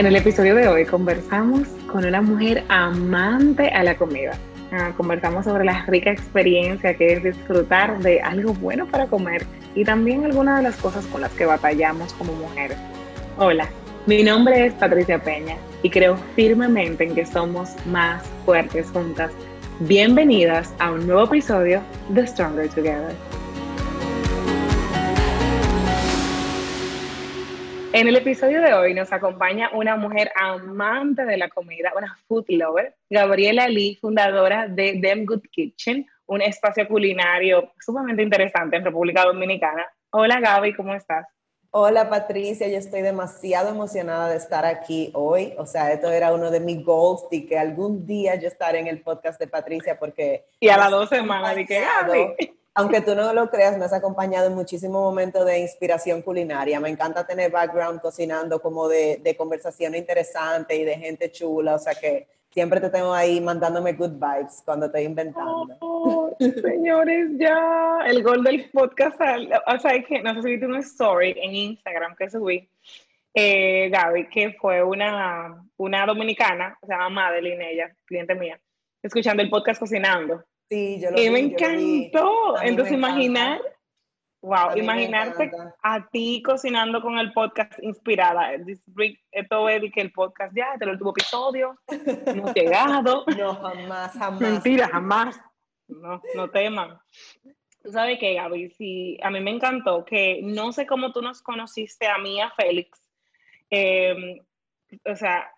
En el episodio de hoy conversamos con una mujer amante a la comida. Ah, conversamos sobre la rica experiencia que es disfrutar de algo bueno para comer y también algunas de las cosas con las que batallamos como mujeres. Hola, mi nombre es Patricia Peña y creo firmemente en que somos más fuertes juntas. Bienvenidas a un nuevo episodio de Stronger Together. En el episodio de hoy nos acompaña una mujer amante de la comida, una food lover, Gabriela Lee, fundadora de Them Good Kitchen, un espacio culinario sumamente interesante en República Dominicana. Hola Gaby, ¿cómo estás? Hola Patricia, yo estoy demasiado emocionada de estar aquí hoy. O sea, esto era uno de mis goals y que algún día yo estaré en el podcast de Patricia porque... Y a las dos semanas, que Gaby aunque tú no lo creas, me has acompañado en muchísimos momentos de inspiración culinaria. Me encanta tener background cocinando como de, de conversación interesante y de gente chula, o sea que siempre te tengo ahí mandándome good vibes cuando estoy inventando. Oh, señores, ya el gol del podcast, o sea, que no sé si viste una story en Instagram que subí, eh, Gaby, que fue una, una dominicana, se llama Madeline, ella, cliente mía, escuchando el podcast cocinando. Sí, yo lo y me encantó. Entonces, imaginar, wow, imaginarte a ti cocinando con el podcast inspirada. Esto es que el podcast ya, este es el último episodio, no ha llegado. No, jamás, jamás. Mentira, jamás. No, no teman. Tú sabes que, Gaby, sí, a mí me encantó que no sé cómo tú nos conociste a mí, a Félix. Em, o sea,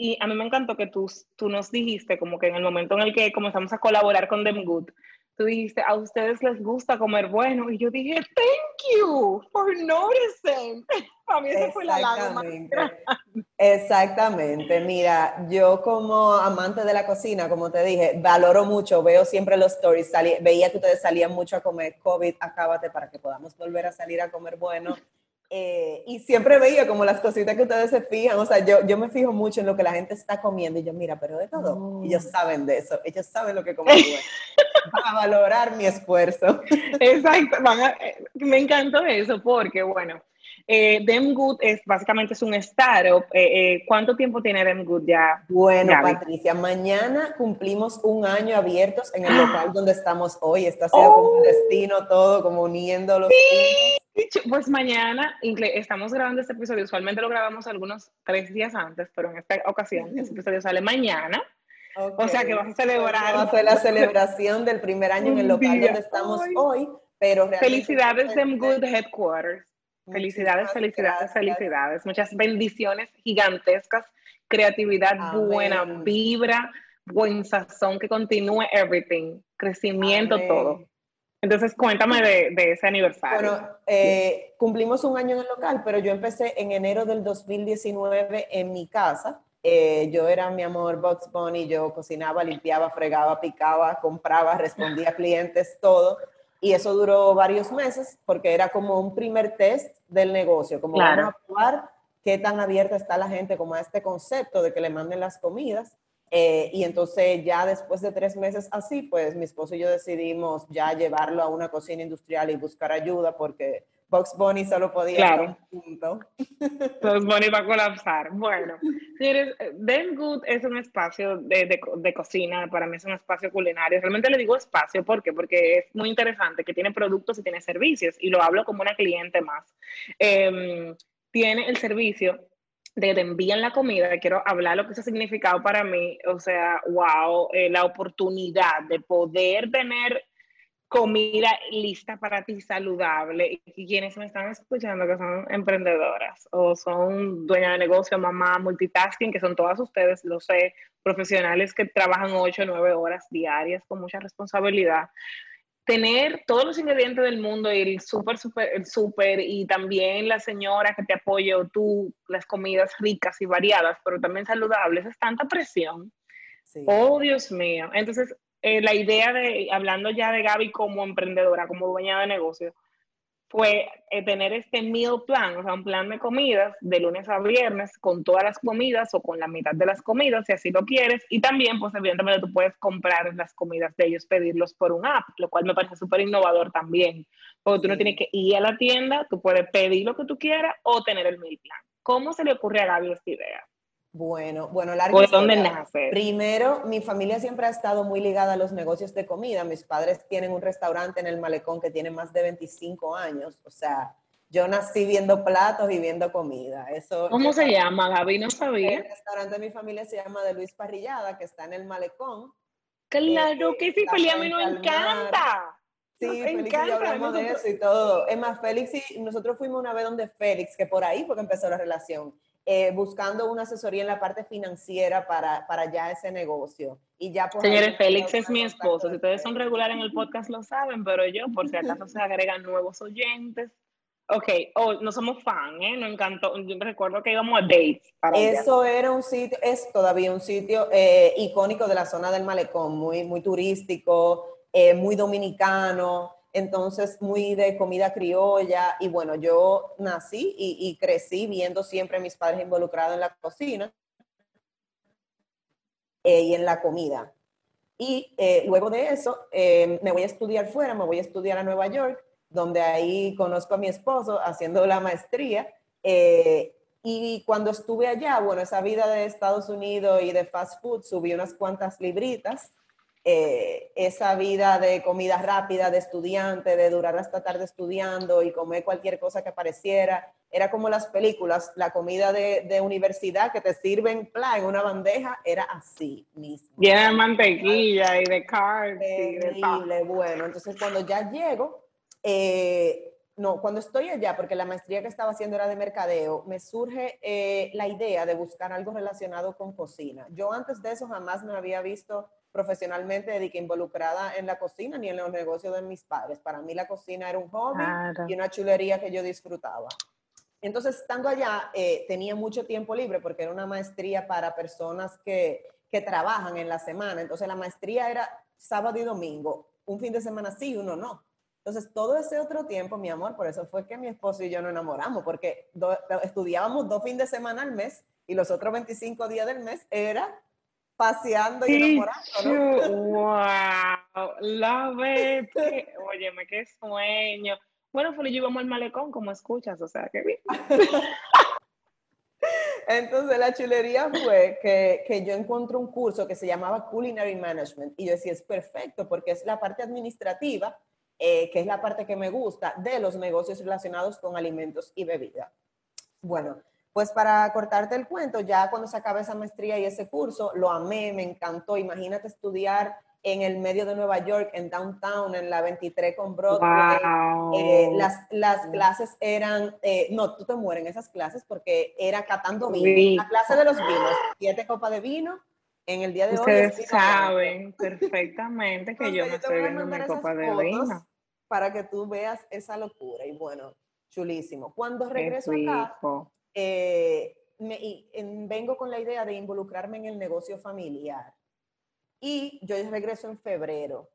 y a mí me encantó que tú, tú nos dijiste, como que en el momento en el que comenzamos a colaborar con Them Good, tú dijiste, a ustedes les gusta comer bueno. Y yo dije, thank you for noticing. Para mí esa fue la lágrima. Exactamente. Mira, yo como amante de la cocina, como te dije, valoro mucho, veo siempre los stories, veía que ustedes salían mucho a comer COVID, acábate para que podamos volver a salir a comer bueno. Eh, y siempre veía como las cositas que ustedes se fijan, o sea, yo, yo me fijo mucho en lo que la gente está comiendo y yo, mira, pero de todo, ellos saben de eso, ellos saben lo que comen, van a valorar mi esfuerzo. Exacto, eh, me encantó eso porque, bueno, eh, Dem Good es básicamente es un startup. Eh, ¿Cuánto tiempo tiene Dem Good ya? Bueno, Patricia, mañana cumplimos un año abiertos en el local donde estamos hoy. Está siendo como un oh. destino todo, como uniendo los. Sí. Pues mañana estamos grabando este episodio, usualmente lo grabamos algunos tres días antes, pero en esta ocasión este episodio sale mañana. O sea que vamos a celebrar. Va a ser la celebración del primer año en el local donde estamos hoy, pero Felicidades en Good Headquarters. Felicidades, felicidades, felicidades. Muchas bendiciones gigantescas, creatividad buena, vibra, buen sazón, que continúe everything, crecimiento, todo. Entonces, cuéntame de, ese aniversario. Bueno, eh, cumplimos un año en el local, pero yo empecé en enero del 2019 en mi casa. Eh, yo era mi amor Box Bunny, yo cocinaba, limpiaba, fregaba, picaba, compraba, respondía a clientes, todo. Y eso duró varios meses porque era como un primer test del negocio, como vamos a probar qué tan abierta está la gente como a este concepto de que le manden las comidas. Eh, y entonces ya después de tres meses así, pues mi esposo y yo decidimos ya llevarlo a una cocina industrial y buscar ayuda porque Box Bunny solo podía claro. punto. Box Bunny va a colapsar. Bueno, señores, Ben Good es un espacio de, de, cocina, para mí es un espacio culinario. Realmente le digo espacio, ¿por qué? Porque es muy interesante, que tiene productos y tiene servicios, y lo hablo como una cliente más. Em, tiene el servicio de te envían la comida, quiero hablar lo que eso ha significado para mí, o sea, wow, eh, la oportunidad de poder tener comida lista para ti, saludable, y quienes me están escuchando que son emprendedoras o son dueñas de negocio, mamá, multitasking, que son todas ustedes, lo sé, profesionales que trabajan 8 o 9 horas diarias con mucha responsabilidad tener todos los ingredientes del mundo y el súper, súper, el súper y también la señora que te apoye o tú, las comidas ricas y variadas, pero también saludables, es tanta presión. Oh, Dios mío. Entonces, eh, la idea de, hablando ya de Gaby como emprendedora, como dueña de negocio, fue eh, tener este meal plan, o sea, un plan de comidas de lunes a viernes con todas las comidas o con la mitad de las comidas, si así lo quieres. Y también, pues, evidentemente, tú puedes comprar las comidas de ellos, pedirlos por un app, lo cual me parece súper innovador también. Porque tú no tienes que ir a la tienda, tú puedes pedir lo que tú quieras o tener el meal plan. ¿Cómo se le ocurre a Gaby esta idea? Bueno, bueno, larga ¿O de dónde historia. nace? Primero, mi familia siempre ha estado muy ligada a los negocios de comida. Mis padres tienen un restaurante en el Malecón que tiene más de 25 años. O sea, yo nací viendo platos y viendo comida. Eso, ¿Cómo se llama, Gaby? No El sabía. restaurante de mi familia se llama de Luis Parrillada, que está en el Malecón. Claro Eh, que sí, Feli, a mí nos encanta. Sí, Nos Félix y yo encanta, hablamos de eso y todo. Es más, Félix y nosotros fuimos una vez donde Félix, que por ahí fue que empezó la relación, eh, buscando una asesoría en la parte financiera para, para ya ese negocio. Y ya pues, Señores, Félix es mi esposo. Si de ustedes son regulares en el podcast lo saben, pero yo, por si acaso se agregan nuevos oyentes. Ok, oh, no somos fan, ¿eh? Nos encantó. Yo recuerdo que íbamos a dates para allá. Eso era un sitio, es todavía un sitio eh, icónico de la zona del malecón, muy, muy turístico, eh, muy dominicano, entonces muy de comida criolla. Y bueno, yo nací y, crecí viendo siempre a mis padres involucrados en la cocina eh, y en la comida. Y eh, luego de eso, eh, me voy a estudiar fuera, me voy a estudiar a Nueva York, donde ahí conozco a mi esposo haciendo la maestría. y cuando estuve allá, bueno, esa vida de Estados Unidos y de fast food, subí unas cuantas libritas. Eh, esa vida de comida rápida, de estudiante, de durar hasta tarde estudiando y comer cualquier cosa que pareciera. Era como las películas, la comida de, de universidad que te sirven pla, en una bandeja, era así mismo. Llena de mantequilla y de carbs y de. Terrible, bueno, entonces cuando ya llego, eh, no, cuando estoy allá, porque la maestría que estaba haciendo era de mercadeo, me surge eh, la idea de buscar algo relacionado con cocina. Yo antes de eso jamás me había visto profesionalmente de que involucrada en la cocina ni en los negocios de mis padres. Para mí la cocina era un hobby Claro. y una chulería que yo disfrutaba. Entonces, estando allá, eh, tenía mucho tiempo libre porque era una maestría para personas que, que trabajan en la semana. Entonces, la maestría era sábado y domingo, un fin de semana sí, uno no. Entonces, todo ese otro tiempo, mi amor, por eso fue que mi esposo y yo nos enamoramos, porque do- estudiábamos dos fines de semana al mes y los otros 25 días del mes era paseando y enamorándonos. Pichu, wow, love it. Óyeme, qué sueño. Bueno, Feli, yo íbamos al malecón, como escuchas, o sea, qué bien. Entonces la chulería fue que, que yo encontré un curso que se llamaba Culinary Management y yo decía, es perfecto porque es la parte administrativa, eh, que es la parte que me gusta de los negocios relacionados con alimentos y bebida. Bueno, pues para cortarte el cuento, ya cuando se acaba esa maestría y ese curso, lo amé, me encantó. Imagínate estudiar en el medio de Nueva York, en downtown, en la 23 con Broadway. Wow. Eh, las, las clases eran, eh, no, tú te mueres en esas clases porque era catando vino. Rico. La clase de los vinos, siete copas de vino. En el día de hoy. es Ustedes vino blanco. saben perfectamente que yo Entonces, voy estoy viendo mi esas copa de vino. Para que tú veas esa locura. Y bueno, chulísimo. Cuando regreso acá. Eh, me- y, en- vengo con la idea de involucrarme en el negocio familiar. Y yo regreso en febrero.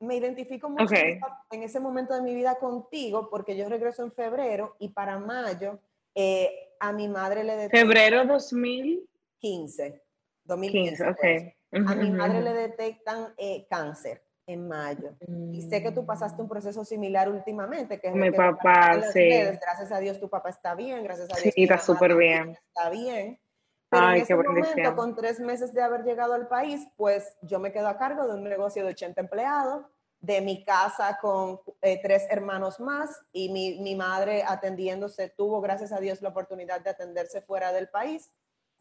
Me identifico mucho Ok. en, ese momento de mi vida contigo porque yo regreso en febrero y para mayo eh, a mi madre le detectan Febrero 2015, 15, 2015. ok. pues. A mi madre le detectan eh, cáncer en mayo. Y sé que tú pasaste Mm. un proceso similar últimamente, que es Mi que papá, sí. redes. Gracias a Dios tu papá está bien, gracias a Dios Sí, está súper bien. Está bien. Pero Ay, en qué ese momento, bendición. con tres meses de haber llegado al país, pues yo me quedo a cargo de un negocio de 80 empleados, de mi casa con eh, tres hermanos más y mi, mi madre atendiéndose, tuvo, gracias a Dios, la oportunidad de atenderse fuera del país.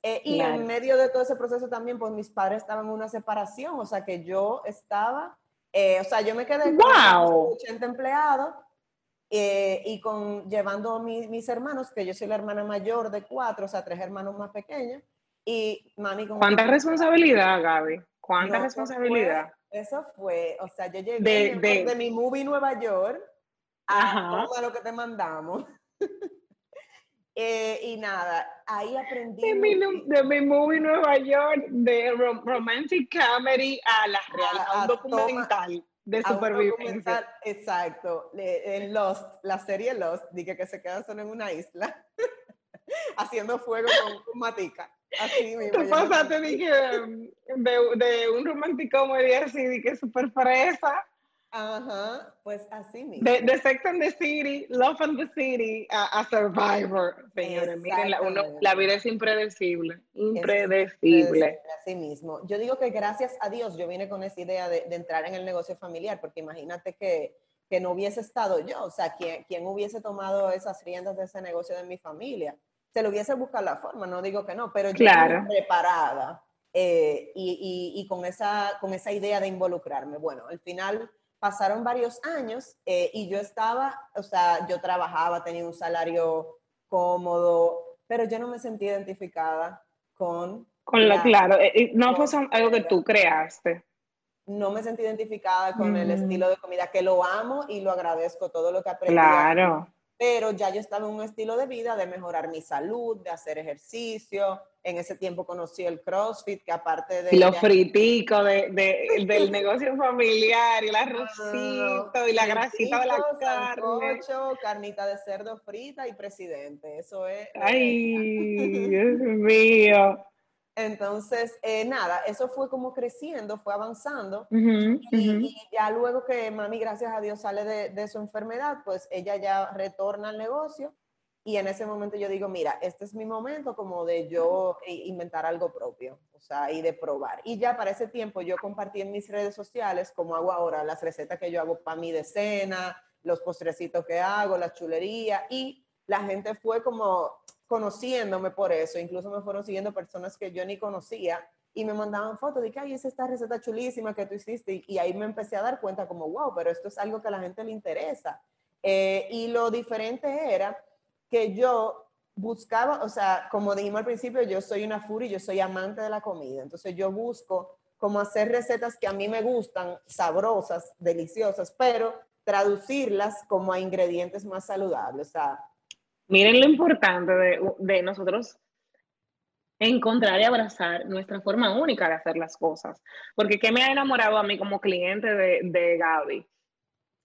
Eh, y Claro. en medio de todo ese proceso también, pues mis padres estaban en una separación, o sea que yo estaba, eh, o sea, yo me quedé con ¡Wow! 80 empleados eh, y con llevando mi- mis hermanos, que yo soy la hermana mayor de cuatro, o sea, tres hermanos más pequeños, y mami con... ¿Cuánta responsabilidad, Gaby? ¿Cuánta No, eso responsabilidad? fue- Eso fue, o sea, yo llegué De- de, de- mi movie Nueva York a lo que te mandamos. Eh, y nada, ahí aprendí. De mi, de mi movie Nueva York, de rom- romantic comedy a la real, a, A- un documental de a un supervivencia. exacto, en Lost, la serie Lost, dije que se quedan solo en una isla, haciendo fuego con, matica. Así mismo. Tú pasaste sentí. de, de, de un romantic comedy así, de que super fresa, Ajá, pues así mismo. De, de, Sex and the City, Love and the City, a, Survivor. Señores, miren, la, uno, la, vida es impredecible, impredecible. así mismo. Yo digo que gracias a Dios yo vine con esa idea de, de entrar en el negocio familiar, porque imagínate que, que no hubiese estado yo, o sea, ¿quién, ¿quién, hubiese tomado esas riendas de ese negocio de mi familia? Se lo hubiese buscado la forma, no digo que no, pero yo claro. preparada eh, y, y, y, con, esa, con esa idea de involucrarme. Bueno, al final pasaron varios años eh, y yo estaba, o sea, yo trabajaba, tenía un salario cómodo, pero yo no me sentía identificada con... Con lo claro, eh, no fue algo que tú creaste. No me sentí identificada con el estilo de comida, que lo amo y lo agradezco todo lo que aprendí. Claro pero ya yo estaba en un estilo de vida de mejorar mi salud, de hacer ejercicio. En ese tiempo conocí el CrossFit, que aparte de... Y los friticos de, de, del negocio familiar, y el arrocito, y la grasita de la carne. carnita de cerdo frita y presidente. Eso es... ¡Ay, Dios mío! Entonces, eh, nada, eso fue como creciendo, fue avanzando. y, ya luego que mami, gracias a Dios, sale de, de, su enfermedad, pues ella ya retorna al negocio. Y en ese momento yo digo, mira, este es mi momento como de yo inventar algo propio, o sea, y de probar. Y ya para ese tiempo yo compartí en mis redes sociales, como hago ahora, las recetas que yo hago para mi de cena, los postrecitos que hago, la chulería, y la gente fue como, conociéndome por eso, incluso me fueron siguiendo personas que yo ni conocía y me mandaban fotos de que, ay, es esta receta chulísima que tú hiciste y, ahí me empecé a dar cuenta como, wow, pero esto es algo que a la gente le interesa. Eh, y lo diferente era que yo buscaba, o sea, como dijimos al principio, yo soy una furia, yo soy amante de la comida, entonces yo busco como hacer recetas que a mí me gustan, sabrosas, deliciosas, pero traducirlas como a ingredientes más saludables, o sea, Miren lo importante de, nosotros encontrar y abrazar nuestra forma única de hacer las cosas. Porque ¿qué me ha enamorado a mí como cliente de, Gaby?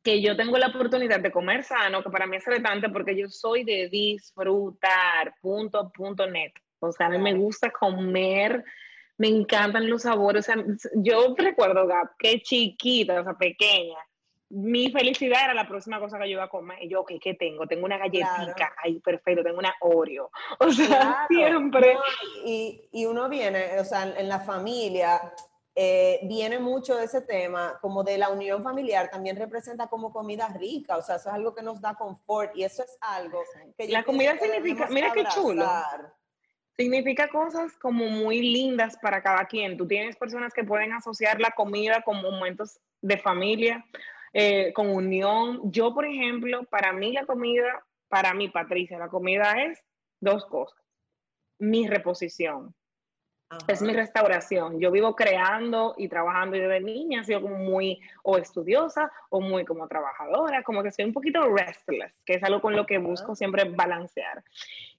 Que yo tengo la oportunidad de comer sano, que para mí es retante porque yo soy de disfrutar, punto, punto net. O sea, a mí me gusta comer, me encantan los sabores. O sea, yo recuerdo, Gab, que chiquita, o sea, pequeña, mi felicidad era la próxima cosa que yo iba a comer. Y yo, ok, ¿qué tengo? Tengo una galletita, ahí perfecto, tengo una Oreo. O sea, siempre. y, y, uno viene, o sea, en la familia, eh, viene mucho de ese tema, como de la unión familiar, también representa como comida rica, o sea, eso es algo que nos da confort y eso es algo que... La comida significa, mira qué chulo. Significa cosas como muy lindas para cada quien. Tú tienes personas que pueden asociar la comida con momentos de familia eh, con unión. Yo, por ejemplo, para mí la comida, para mí, Patricia, la comida es dos cosas. Mi reposición. Es mi restauración. Yo vivo creando y trabajando y desde niña he sido como muy o estudiosa o muy como trabajadora, como que soy un poquito restless, que es algo con lo que busco siempre balancear.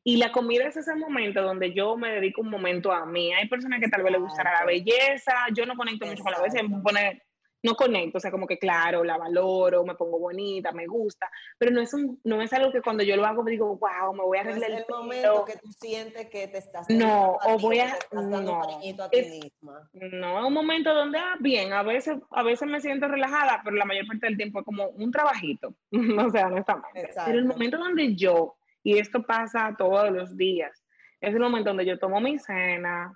Y la comida es ese momento donde yo me dedico un momento a mí. Hay personas que tal vez les gustará la belleza, yo no conecto mucho con la belleza, me pone no conecto, o sea, como que claro, la valoro, me pongo bonita, me gusta, pero no es, un, no es algo que cuando yo lo hago me digo, wow, me voy a arreglar no es el, momento que tú sientes que te estás no, o voy a, no, a ti misma. No, es un momento donde, ah, bien, a veces, a veces me siento relajada, pero la mayor parte del tiempo es como un trabajito, o sea, no está mal. Pero el momento donde yo, y esto pasa todos los días, es el momento donde yo tomo mi cena,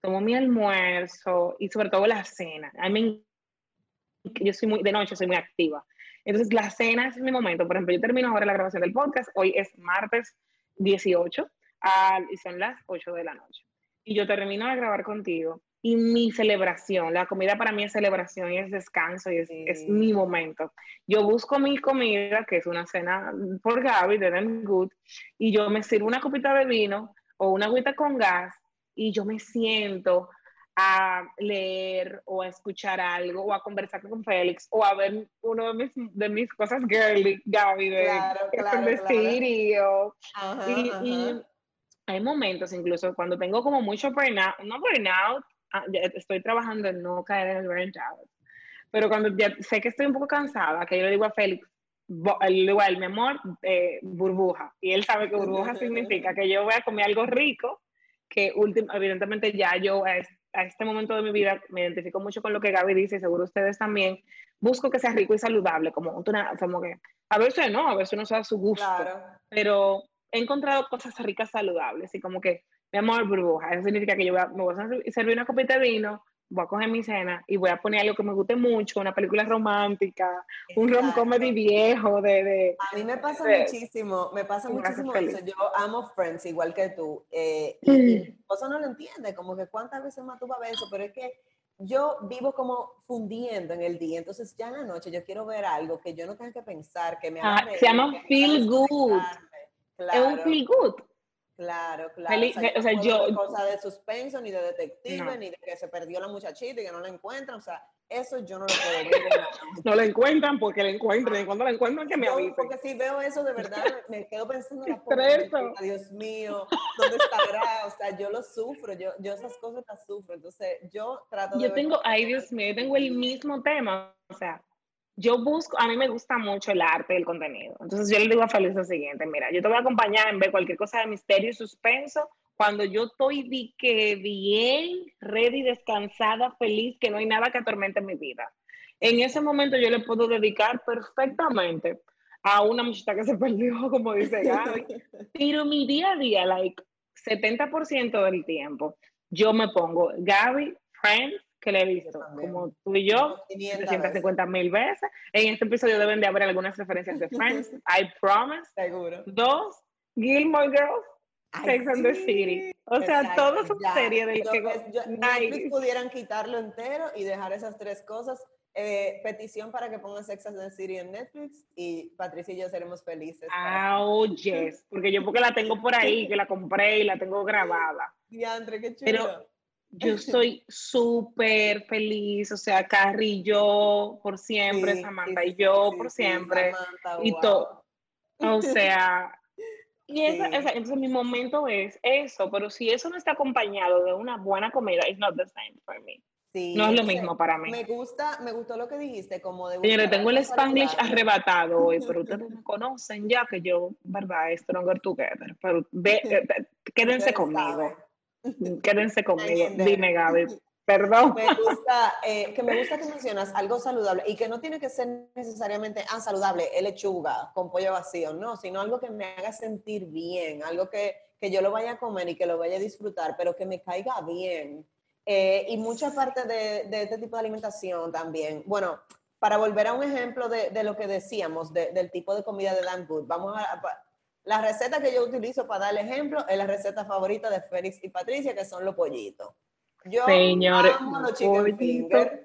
tomo mi almuerzo y sobre todo la cena. A mí yo soy muy, de noche soy muy activa. Entonces, la cena es mi momento. Por ejemplo, yo termino ahora la grabación del podcast. Hoy es martes 18 y son las 8 de la noche. Y yo termino de grabar contigo. Y mi celebración, la comida para mí es celebración y es descanso y es, es mi momento. Yo busco mi comida, que es una cena por Gaby de Them Good, y yo me sirvo una copita de vino o una agüita con gas y yo me siento a leer o a escuchar algo o a conversar con Félix o a ver uno de mis, de mis cosas girly, Gaby, de, claro, claro, y, hay momentos incluso cuando tengo como mucho burnout, no burnout, ah, estoy trabajando en no caer en el burnout, pero cuando ya sé que estoy un poco cansada, que yo le digo a Félix, igual, mi amor, eh, burbuja, y él sabe que burbuja significa que yo voy a comer algo rico, que evidentemente ya yo a este momento de mi vida me identifico mucho con lo que Gaby dice, y seguro ustedes también, busco que sea rico y saludable, como, como que a veces no, a veces no sea su gusto, pero he encontrado cosas ricas saludables y como que, mi amor, burbuja, eso significa que yo voy a, me voy a servir una copita de vino, voy a coger mi cena y voy a poner algo que me guste mucho, una película romántica, un rom comedy viejo de, de, A mí me pasa muchísimo, me pasa muchísimo eso. Yo amo Friends igual que tú. Eh, y mi esposo no lo entiende, como que cuántas veces más tú vas a ver eso, pero es que yo vivo como fundiendo en el día, entonces ya en la noche yo quiero ver algo que yo no tenga que pensar, que me haga... Ah, se llama Feel Good. Es un Feel Good. Claro, claro. o sea, yo, no cosa de suspenso, ni de detective, ni de que se perdió la muchachita y que no la encuentran. O sea, eso yo no lo puedo ver. no la encuentran porque la encuentren. Cuando la encuentran, que me avisen. Porque si veo eso, de verdad, me quedo pensando en la Dios mío, ¿dónde estará? O sea, yo lo sufro. Yo, yo esas cosas las sufro. Entonces, yo trato de. Yo tengo, ay, Dios mío, yo tengo el mismo tema. O sea, yo busco, a mí me gusta mucho el arte y el contenido. Entonces yo le digo a Feliz lo siguiente, mira, yo te voy a acompañar en ver cualquier cosa de misterio y suspenso cuando yo estoy que bien, ready, descansada, feliz, que no hay nada que atormente mi vida. En ese momento yo le puedo dedicar perfectamente a una muchacha que se perdió, como dice Gaby. Pero mi día a día, like 70% del tiempo, yo me pongo Gaby, Friends, que le he visto, como tú y yo, 350 mil veces. En este episodio deben de haber algunas referencias de Friends, I Promise. Seguro. Dos, Gilmore Girls, Sex and the City. O sea, todas son series de que... Netflix pudieran quitarlo entero y dejar esas tres cosas. Eh, petición para que pongan Sex and the City en Netflix y Patricia y yo seremos felices. Oh, yes, porque yo porque la tengo por ahí, que la compré y la tengo grabada. Diandre, qué chulo. Pero yo estoy súper feliz, o sea, Carrie y yo por siempre, Samantha y yo por siempre, y todo. O sea, y esa, entonces mi momento es eso, pero si eso no está acompañado de una buena comida, it's not the same for me. no es lo mismo para mí. Me gusta, me gustó lo que dijiste, como de Señores, tengo el Spanish arrebatado hoy, pero ustedes me conocen ya que yo, verdad, es stronger together, pero eh, quédense conmigo. Quédense conmigo. Dime, Gaby. Perdón. Me gusta, eh, que me gusta que mencionas algo saludable y que no tiene que ser necesariamente ah, saludable, lechuga con pollo vacío, no, sino algo que me haga sentir bien, algo que, que yo lo vaya a comer y que lo vaya a disfrutar, pero que me caiga bien. Eh, y mucha parte de, de, este tipo de alimentación también. Bueno, para volver a un ejemplo de, de lo que decíamos, del tipo de comida de Dan Good, vamos a, la receta que yo utilizo para dar el ejemplo es la receta favorita de Félix y Patricia, que son los pollitos. Yo amo los chicken fingers.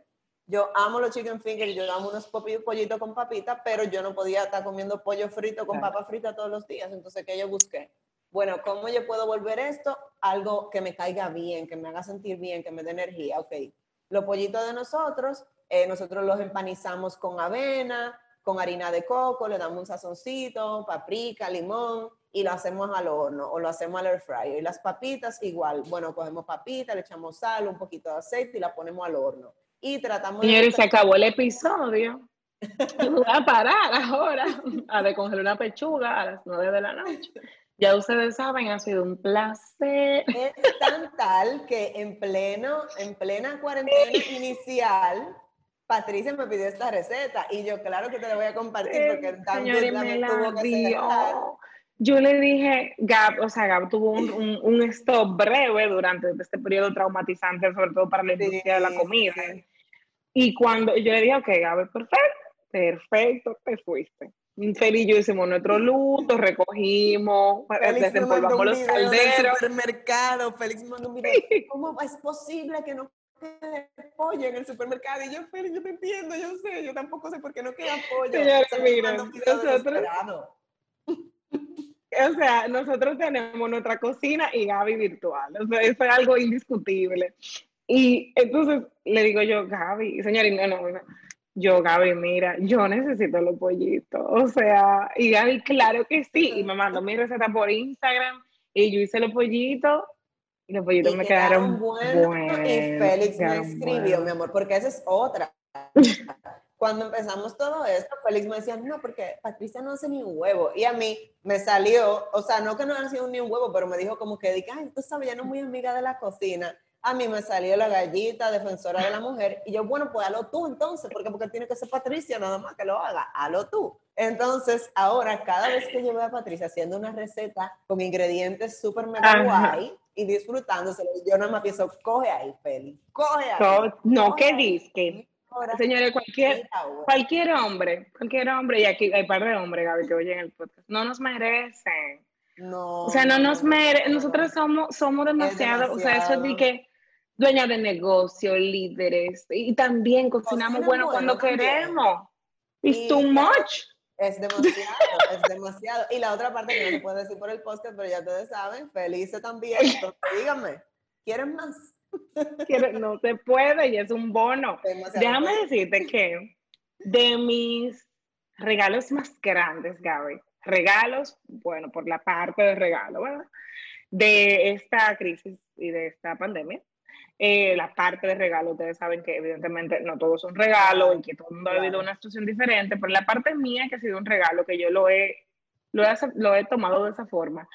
Yo amo los chicken fingers, yo amo unos pollitos con papita, pero yo no podía estar comiendo pollo frito con papa frita todos los días. Entonces, ¿qué yo busqué? Bueno, ¿cómo yo puedo volver esto algo que me caiga bien, que me haga sentir bien, que me dé energía? Ok, los pollitos de nosotros, eh, nosotros los empanizamos con avena, con harina de coco, le damos un sazoncito, paprika, limón y lo hacemos al horno o lo hacemos al air fryer. Y las papitas igual, bueno, cogemos papitas, le echamos sal, un poquito de aceite y la ponemos al horno. Y tratamos Señores, se acabó el episodio. Voy a parar ahora a descongelar una pechuga a las nueve de la noche. Ya ustedes saben, ha sido un placer. Es tan tal que en pleno, en plena cuarentena inicial, Patricia me pidió esta receta y yo claro que te la voy a compartir porque también me tuvo que Yo le dije, Gab, o sea, Gab tuvo un, un, stop breve durante este periodo traumatizante, sobre todo para la industria de la comida. Y cuando yo le dije, ok, Gab, perfecto, perfecto, te fuiste. Feliz yo hicimos nuestro luto, recogimos, desempolvamos los calderos. supermercado, Félix mandó un video. ¿Cómo es posible que no pollo en el supermercado. Y yo, pero yo te entiendo, yo sé, yo tampoco sé por qué no queda pollo. Señora, miren, nosotros, o sea, nosotros tenemos nuestra cocina y Gaby virtual. O sea, eso es algo indiscutible. Y entonces le digo yo, Gaby, señora, no, no, no. Yo, Gaby, mira, yo necesito los pollitos. O sea, y Gaby, claro que sí. Y me mandó mi receta por Instagram y yo hice los pollitos y los pollitos me quedaron, buenos. y Félix me escribió, mi amor, porque esa es otra. Cuando empezamos todo esto, Félix me decía, no, porque Patricia no hace ni un huevo. Y a mí me salió, o sea, no que no hace ni un huevo, pero me dijo como que, ay, tú sabes, ya no muy amiga de la cocina. a mí me salió la gallita defensora de la mujer y yo, bueno, pues hazlo tú entonces, porque porque tiene que ser Patricia nada más que lo haga, hazlo tú. Entonces, ahora cada vez que yo veo a Patricia haciendo una receta con ingredientes súper mega guay y disfrutándoselo, yo nada más pienso, coge ahí, Feli, coge ahí. No, ¿qué dices? Señores, cualquier, cualquier hombre, cualquier hombre, y aquí hay par de hombres, Gaby, que oyen el podcast, no nos merecen. No. O sea, no nos merecen, nosotros somos, somos demasiado, o sea, eso de que dueña de negocio, líderes, y también cocinamos bueno, cuando queremos. It's too much. Es demasiado, es demasiado. Y la otra parte que no se puede decir por el podcast, pero ya ustedes saben, felices también. Entonces, díganme, ¿quieren más? no se puede y es un bono. Déjame decirte que de mis regalos más grandes, Gaby, regalos, bueno, por la parte de regalo, ¿verdad? De esta crisis y de esta pandemia, eh, la parte de regalo, ustedes saben que evidentemente no todo es un regalo y que todo el mundo ha vivido una situación diferente, pero la parte mía que ha sido un regalo, que yo lo he, lo he, lo he tomado de esa forma,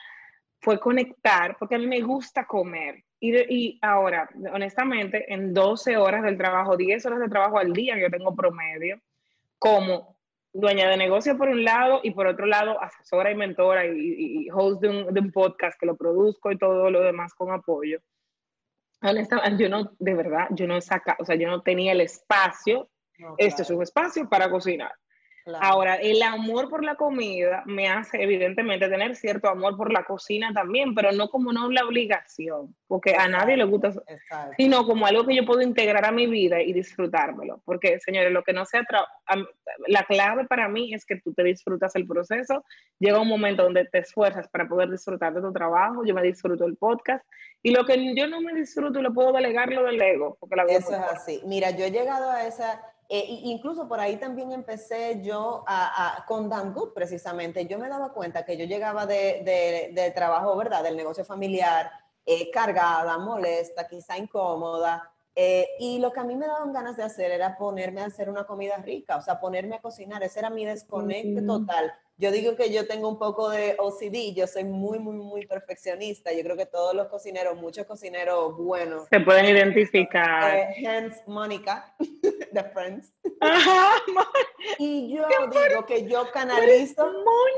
fue conectar, porque a mí me gusta comer. Y, y, ahora, honestamente, en 12 horas del trabajo, 10 horas de trabajo al día que yo tengo promedio, como dueña de negocio por un lado y por otro lado asesora y mentora y, host de un, de un, podcast que lo produzco y todo lo demás con apoyo honestamente, yo no, de verdad, yo no saca, o sea, yo no tenía el espacio, este es un espacio para cocinar. Ahora, el amor por la comida me hace evidentemente tener cierto amor por la cocina también, pero no como no la obligación, porque a nadie le gusta, sino como algo que yo puedo integrar a mi vida y disfrutármelo. Porque, señores, lo que no sea, la clave para mí es que tú te disfrutas el proceso, llega un momento donde te esfuerzas para poder disfrutar de tu trabajo, yo me disfruto el podcast, y lo que yo no me disfruto lo puedo delegar, lo delego. Porque la Eso es así. Mira, yo he llegado a esa eh, incluso por ahí también empecé yo a, con Dan Good, precisamente. Yo me daba cuenta que yo llegaba de, de, trabajo, ¿verdad? Del negocio familiar, eh, cargada, molesta, quizá incómoda. Eh, y lo que a mí me daban ganas de hacer era ponerme a hacer una comida rica, o sea, ponerme a cocinar. Ese era mi desconecte total yo digo que yo tengo un poco de OCD, yo soy muy, muy, muy perfeccionista. Yo creo que todos los cocineros, muchos cocineros buenos. Se pueden identificar. Eh, hence, Mónica, de Friends. Ajá, y yo digo que yo canalizo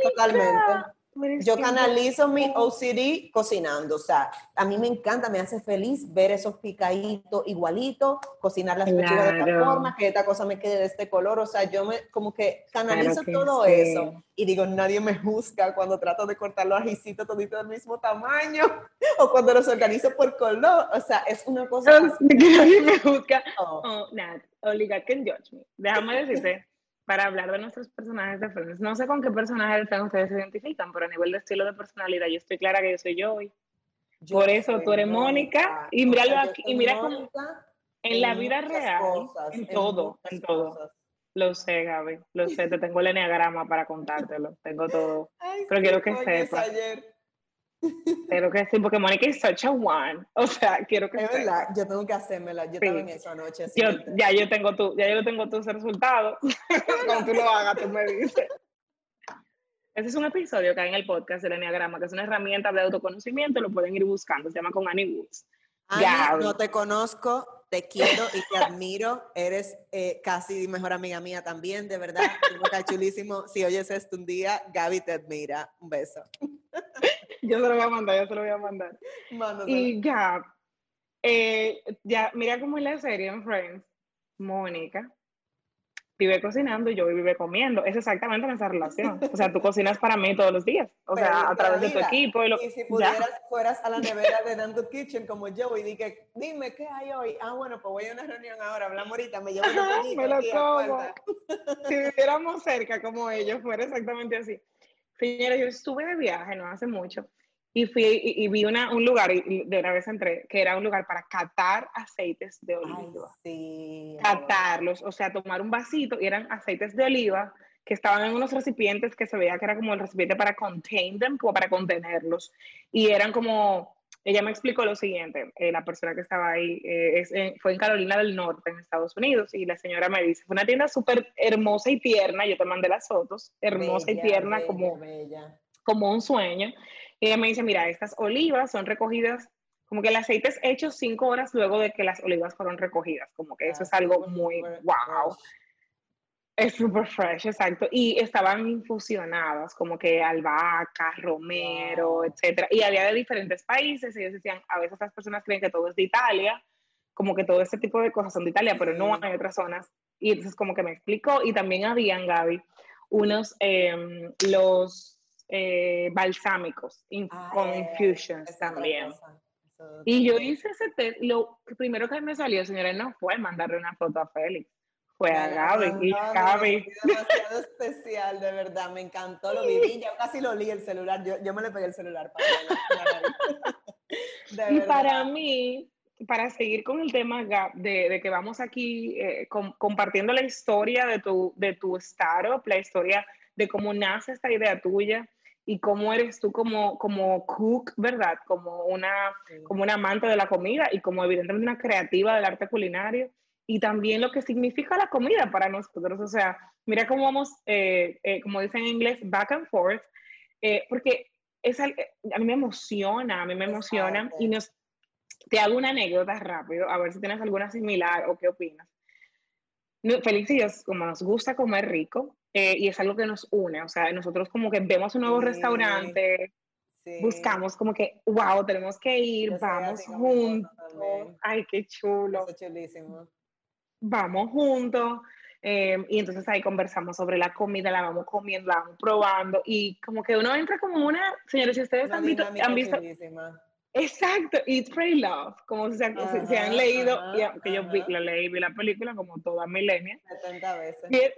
totalmente. Yo canalizo mi OCD cocinando, o sea, a mí me encanta, me hace feliz ver esos picaditos igualitos, cocinar las pechugas de esta forma, que esta cosa me quede de este color, o sea, yo me como que canalizo todo eso y digo, nadie me juzga cuando trato de cortar los ajicitos toditos del mismo tamaño o cuando los organizo por color, o sea, es una cosa... nadie me juzga. Oh. Oh, only God can judge me. Déjame decirte para hablar de nuestros personajes de Friends. No sé con qué personajes ustedes se identifican, pero a nivel de estilo de personalidad, yo estoy clara que yo soy yo hoy. Por eso tú eres Mónica, y míralo y mira cómo en la vida real, en, todo, en todo. Lo sé, Gaby, lo sé, te tengo el enneagrama para contártelo, tengo todo. pero quiero que sepas. Pero que sí, porque Mónica es such a one. O sea, quiero que Es verdad, yo tengo que hacérmela. Yo también esa noche. Yo, ya yo tengo tu, ya yo tengo tus resultados. Cuando tú lo hagas, tú me dices. Ese es un episodio que hay en el podcast del Enneagrama, que es una herramienta de autoconocimiento, lo pueden ir buscando, se llama con Annie Woods. Annie, no te conozco, te quiero y te admiro, eres eh, casi mejor amiga mía también, de verdad, chulísimo. Si oyes esto un día, Gaby te admira. Un beso. yo se lo voy a mandar, yo se lo voy a mandar. Y ya, eh, ya, mira cómo es la serie en Friends. Mónica vive cocinando y yo vive comiendo. Es exactamente esa relación. O sea, tú cocinas para mí todos los días. O sea, a través de tu equipo. Y, si pudieras, fueras a la nevera de Dando Kitchen como yo y dije, dime, ¿qué hay hoy? Ah, bueno, pues voy a una reunión ahora, hablamos ahorita, me llevo un Me lo como. Si viviéramos cerca como ellos, fuera exactamente así. Señora, yo estuve de viaje no hace mucho y fui y, vi una, un lugar, y de una vez entré, que era un lugar para catar aceites de oliva. sí. Catarlos, o sea, tomar un vasito y eran aceites de oliva que estaban en unos recipientes que se veía que era como el recipiente para contain them, como para contenerlos. Y eran como, ella me explicó lo siguiente, eh, la persona que estaba ahí eh, es, fue en Carolina del Norte, en Estados Unidos, y la señora me dice, fue una tienda súper hermosa y tierna, yo te mandé las fotos, hermosa y tierna como, como un sueño. Y ella me dice, mira, estas olivas son recogidas como que el aceite es hecho cinco horas luego de que las olivas fueron recogidas, como que eso es algo muy, wow. Es super fresh, exacto. Y estaban infusionadas, como que albahaca, romero, etcétera. Y había de diferentes países. Y ellos decían, a veces las personas creen que todo es de Italia, como que todo ese tipo de cosas son de Italia, pero no hay otras zonas. Y entonces como que me explicó. Y también habían, Gaby, unos, em, los eh, balsámicos ah, con infusions también. Y yo hice ese test. Lo primero que me salió, señora, no fue mandarle una foto a Félix fue a Gaby y Gaby. demasiado especial, de verdad, me encantó, lo viví, yo casi lo leí el celular, yo, yo me le pegué el celular para Y para mí, para seguir con el tema de, de que vamos aquí eh, compartiendo la historia de tu, de tu startup, la historia de cómo nace esta idea tuya y cómo eres tú como, como cook, ¿verdad? Como una, como una amante de la comida y como evidentemente una creativa del arte culinario y también lo que significa la comida para nosotros. O sea, mira cómo vamos, eh, eh, como dicen en inglés, back and forth, eh, porque es, a mí me emociona, a mí me emociona. Y nos, te hago una anécdota rápido, a ver si tienes alguna similar o qué opinas. Félix y yo, como nos gusta comer rico, y es algo que nos une, o sea, nosotros como que vemos un nuevo restaurante, buscamos como que, wow, tenemos que ir, vamos juntos. Ay, qué chulo. chulísimo vamos juntos. Em, y entonces ahí conversamos sobre la comida, la vamos comiendo, la vamos probando. Y como que uno entra como una, señores, si ustedes han visto, han visto Exacto, Eat, Pray, Love, como si se, han leído, que yo vi, lo leí, vi la película como toda milenia. 70 veces.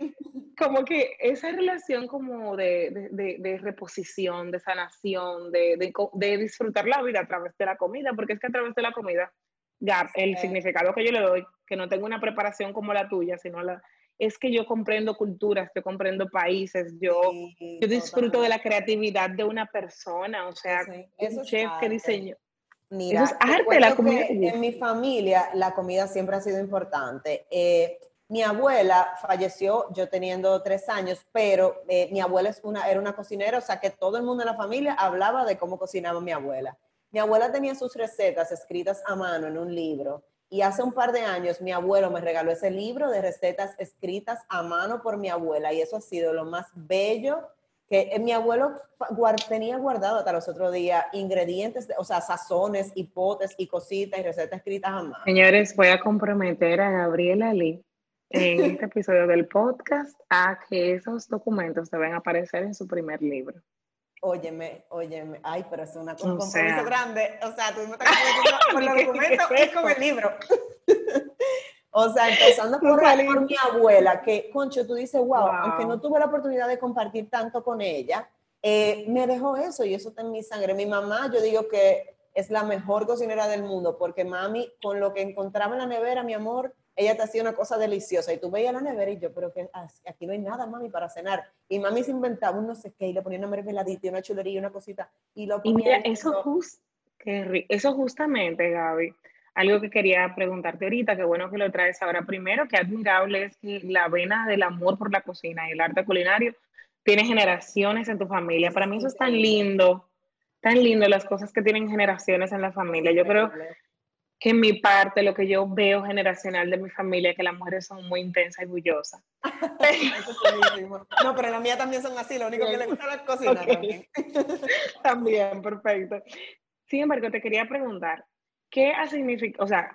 como que esa relación como de, de, de, reposición, de sanación, de, disfrutar la vida a través de la comida, porque es que a través de la comida Gap, el significado que yo le doy, que no tengo una preparación como la tuya, sino la, es que yo comprendo culturas, yo comprendo países, yo, yo disfruto de la creatividad de una persona, o sea, un chef que diseño. Mira, es arte la comida. En mi familia la comida siempre ha sido importante. Eh, mi abuela falleció yo teniendo tres años, pero eh, mi abuela es una, era una cocinera, o sea que todo el mundo en la familia hablaba de cómo cocinaba mi abuela. Mi abuela tenía sus recetas escritas a mano en un libro y hace un par de años mi abuelo me regaló ese libro de recetas escritas a mano por mi abuela y eso ha sido lo más bello que eh, mi abuelo tenía guardado hasta los otros días ingredientes, o sea, sazones y potes y cositas y recetas escritas a mano. Señores, voy a comprometer a Gabriela Lee en este episodio del podcast a que esos documentos deben aparecer en su primer libro. Óyeme, óyeme, ay, pero es una, un compromiso grande. O sea, estás con los documentos y con el libro. o sea, empezando por, por, mi abuela, que, concho, tú dices, wow, aunque no tuve la oportunidad de compartir tanto con ella, eh, me dejó eso y eso está en mi sangre. Mi mamá, yo digo que es la mejor cocinera del mundo, porque mami, con lo que encontraba en la nevera, mi amor, ella te hacía una cosa deliciosa y tú veías la nevera y yo, pero que aquí no hay nada, mami, para cenar. Y mami se inventaba un no sé qué y le ponía una mermeladita y una chulería y una cosita. Y, lo y mira, eso, eso justamente, Gaby, algo que quería preguntarte ahorita, qué bueno que lo traes ahora. Primero, qué admirable es que la vena del amor por la cocina y el arte culinario tiene generaciones en tu familia. Para mí eso es tan lindo, tan lindo las cosas que tienen generaciones en la familia. Yo creo que en mi parte, lo que yo veo generacional de mi familia, que las mujeres son muy intensas y bullosas. no, pero las mías también son así, lo único que les gusta es cocinar también. también, perfecto. Sin embargo, te quería preguntar, ¿qué ha significado, o sea,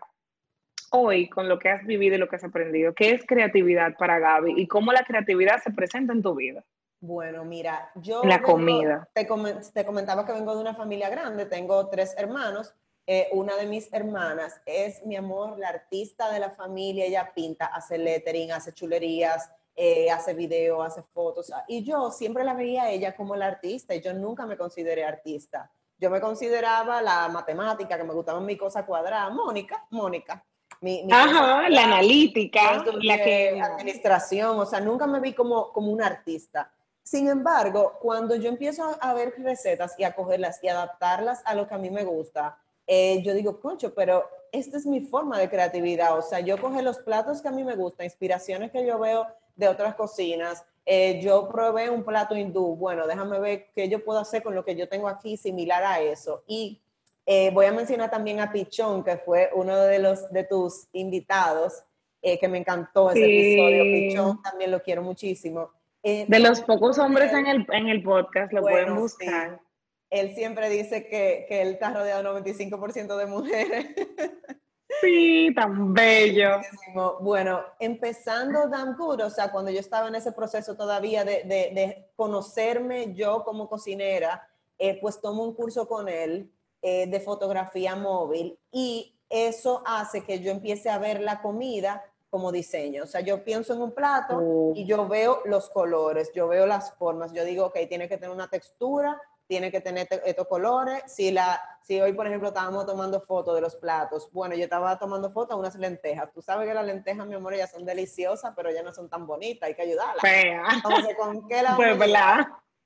hoy con lo que has vivido y lo que has aprendido, qué es creatividad para Gaby y cómo la creatividad se presenta en tu vida? Bueno, mira, yo... La comida. Te, te comentaba que vengo de una familia grande, tengo tres hermanos eh, una de mis hermanas es, mi amor, la artista de la familia, ella pinta, hace lettering, hace chulerías, eh, hace video, hace fotos, y yo siempre la veía a ella como la artista, y yo nunca me consideré artista. Yo me consideraba la matemática, que me gustaba mi cosa cuadrada, Mónica, Mónica. Mi, Ajá, la analítica, la que... Administración, o sea, nunca me vi como, como una artista. Sin embargo, cuando yo empiezo a ver recetas y a cogerlas y adaptarlas a lo que a mí me gusta, eh, yo digo, concho, pero esta es mi forma de creatividad. O sea, yo coge los platos que a mí me gustan, inspiraciones que yo veo de otras cocinas. Eh, yo probé un plato hindú. Bueno, déjame ver qué yo puedo hacer con lo que yo tengo aquí similar a eso. Y Eh, voy a mencionar también a Pichón, que fue uno de, los, de tus invitados, eh, que me encantó ese episodio. Pichón también lo quiero muchísimo. Eh, de los pocos hombres en el, en el podcast, lo pueden buscar. Él siempre dice que, que él está rodeado 95% de mujeres. Sí, tan bello. Bueno, empezando Damn Good, o sea, cuando yo estaba en ese proceso todavía de, de, de conocerme yo como cocinera, eh, pues tomo un curso con él eh, de fotografía móvil y eso hace que yo empiece a ver la comida como diseño. O sea, yo pienso en un plato oh. y yo veo los colores, yo veo las formas, yo digo, ok, tiene que tener una textura, tiene que tener estos colores. Si, la, si hoy, por ejemplo, estábamos tomando fotos de los platos, bueno, yo estaba tomando fotos de unas lentejas. Tú sabes que las lentejas, mi amor, ya son deliciosas, pero ya no son tan bonitas, hay que ayudarlas. Entonces, ¿con qué la pues,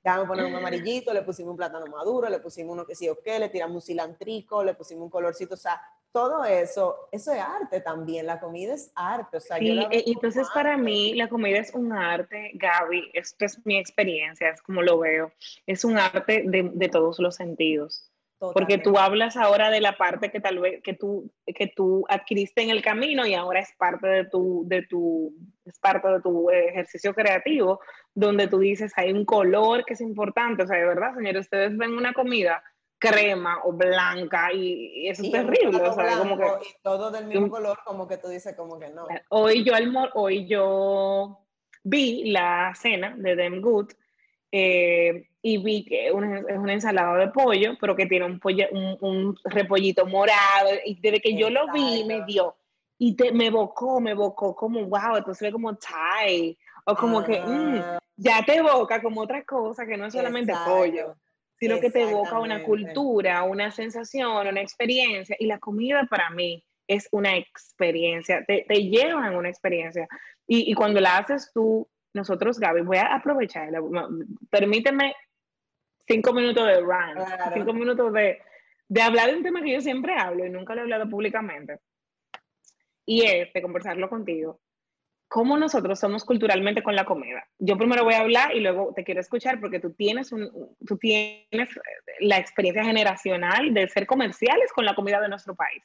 a poner un amarillito, le pusimos un plátano maduro, le pusimos uno que sí o qué, le tiramos un cilantrico, le pusimos un colorcito, o sea, todo eso, eso es arte también, la comida es arte. O sea, sí, e, entonces para mí la comida es un arte, Gaby, esto es mi experiencia, es como lo veo, es un arte de, de todos los sentidos. Porque tú hablas ahora de la parte que tal vez que tú, que tú adquiriste en el camino y ahora es parte de tu, de tu, es parte de tu ejercicio creativo, donde tú dices hay un color que es importante. O sea, de verdad, señores, ustedes ven una comida crema o blanca y, eso es terrible. O sea, como que, y todo del mismo color, como que tú dices como que no. Hoy yo, hoy yo vi la cena de Dem Good eh, y vi que es una ensalada de pollo, pero que tiene un, pollo, un, repollito morado. Y desde que yo lo vi, me dio. Y te, me evocó, me evocó como, wow, entonces ve como Thai. O como que mm, ah. ya te evoca como otra cosa que no es solamente pollo sino que te evoca una cultura, una sensación, una experiencia. Y la comida para mí es una experiencia, te, te llevan una experiencia. Y, y, cuando la haces tú, nosotros, Gaby, voy a aprovechar, permíteme cinco minutos de rant, cinco minutos de, de hablar de un tema que yo siempre hablo y nunca lo he hablado públicamente. Y es de conversarlo contigo cómo nosotros somos culturalmente con la comida. Yo primero voy a hablar y luego te quiero escuchar porque tú tienes, un, tú tienes la experiencia generacional de ser comerciales con la comida de nuestro país.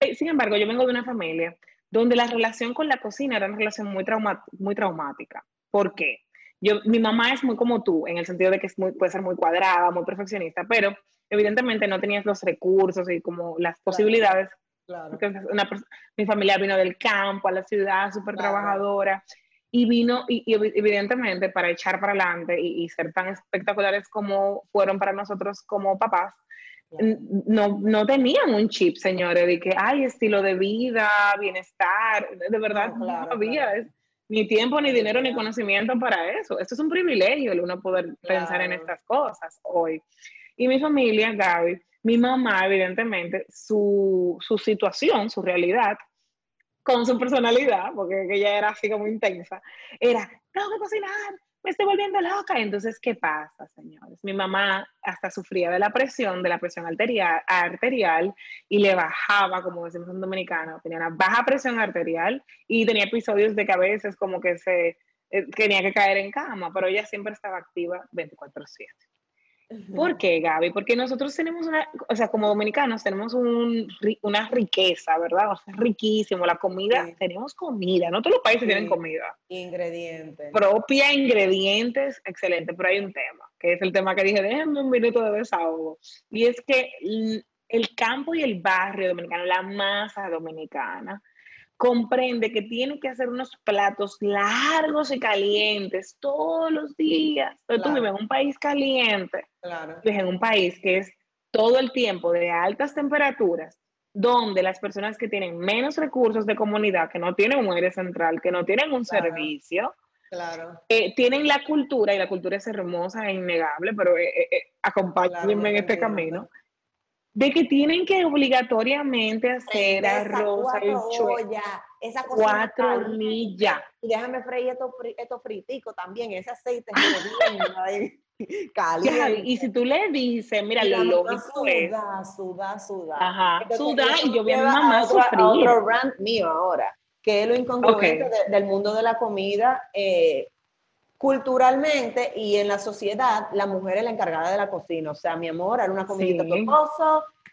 Eh, sin embargo, yo vengo de una familia donde la relación con la cocina era una relación muy, trauma, muy traumática. ¿Por qué? Yo, mi mamá es muy como tú, en el sentido de que es muy, puede ser muy cuadrada, muy perfeccionista, pero evidentemente no tenías los recursos y como las posibilidades. Claro. Una, mi familia vino del campo a la ciudad, súper trabajadora, y vino, y, evidentemente, para echar para adelante y, ser tan espectaculares como fueron para nosotros como papás, no, no tenían un chip, señores, de que hay estilo de vida, bienestar, de verdad no, había ni tiempo, ni dinero, ni conocimiento para eso. Esto es un privilegio el uno poder pensar en estas cosas hoy. Y mi familia, Gaby, mi mamá, evidentemente, su, su situación, su realidad, con su personalidad, porque ella era así como intensa, era, tengo que cocinar, estoy volviendo loca. Entonces, ¿qué pasa, señores? Mi mamá hasta sufría de la presión, de la presión arterial, arterial y le bajaba, como decimos en dominicano, tenía una baja presión arterial y tenía episodios de que a veces como que se eh, tenía que caer en cama, pero ella siempre estaba activa 24/7. ¿Por qué, Gaby? Porque nosotros tenemos una, o sea, como dominicanos tenemos un, una riqueza, ¿verdad? O sea, es riquísimo. La comida, tenemos comida, no todos los países tienen comida. Ingredientes. Propia, ingredientes, excelente, pero hay un tema, que es el tema que dije, déjenme un minuto de desahogo. Y es que el campo y el barrio dominicano, la masa dominicana, comprende que tiene que hacer unos platos largos y calientes todos los días. Pero tú vives en un país caliente, claro. vives en un país que es todo el tiempo de altas temperaturas, donde las personas que tienen menos recursos de comunidad, que no tienen un aire central, que no tienen un servicio, Claro. Eh, tienen la cultura, y la cultura es hermosa e innegable, pero eh, eh, acompáñenme en este camino de que tienen que obligatoriamente hacer arroz, esa cosa cuatro hornillas. Y déjame freír estos esto friticos también, ese aceite caliente. Y si tú le dices, mira, lo lógico es... Suda, suda, suda. Ajá, suda, y yo vi a mi mamá sufrir. otro rant mío ahora, que es lo incongruente del mundo de la comida, eh, culturalmente y en la sociedad, la mujer es la encargada de la cocina. O sea, mi amor, hará una comidita sí. tu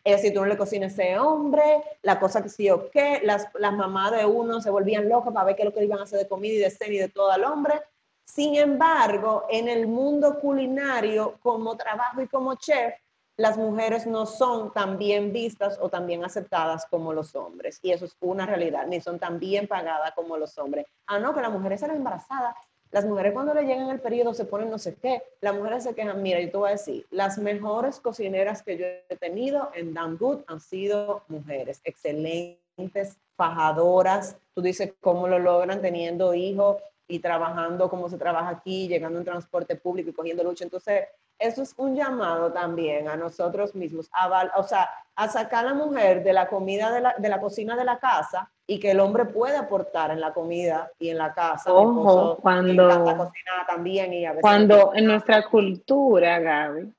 eh, si tú no le cocinas a ese hombre, la cosa que sí o qué, las, las mamás de uno se volvían locas para ver qué es lo que iban a hacer de comida y de cena y de todo al hombre. Sin embargo, en el mundo culinario, como trabajo y como chef, las mujeres no son tan bien vistas o tan bien aceptadas como los hombres. Y eso es una realidad, ni son tan bien pagadas como los hombres. Ah, no, que las mujeres eran embarazadas las mujeres cuando le llegan el periodo se ponen no sé qué. Las mujeres se quejan, mira, yo te voy a decir, las mejores cocineras que yo he tenido en Damn Good han sido mujeres, excelentes, fajadoras. Tú dices cómo lo logran teniendo hijos y trabajando como se trabaja aquí, llegando en transporte público y cogiendo lucha. Entonces, eso es un llamado también a nosotros mismos, a, o sea, a sacar a la mujer de la comida de la, de la cocina de la casa y que el hombre pueda aportar en la comida y en la casa. Ojo, cuando, cocina también y a veces cuando en nuestra cultura, Gaby,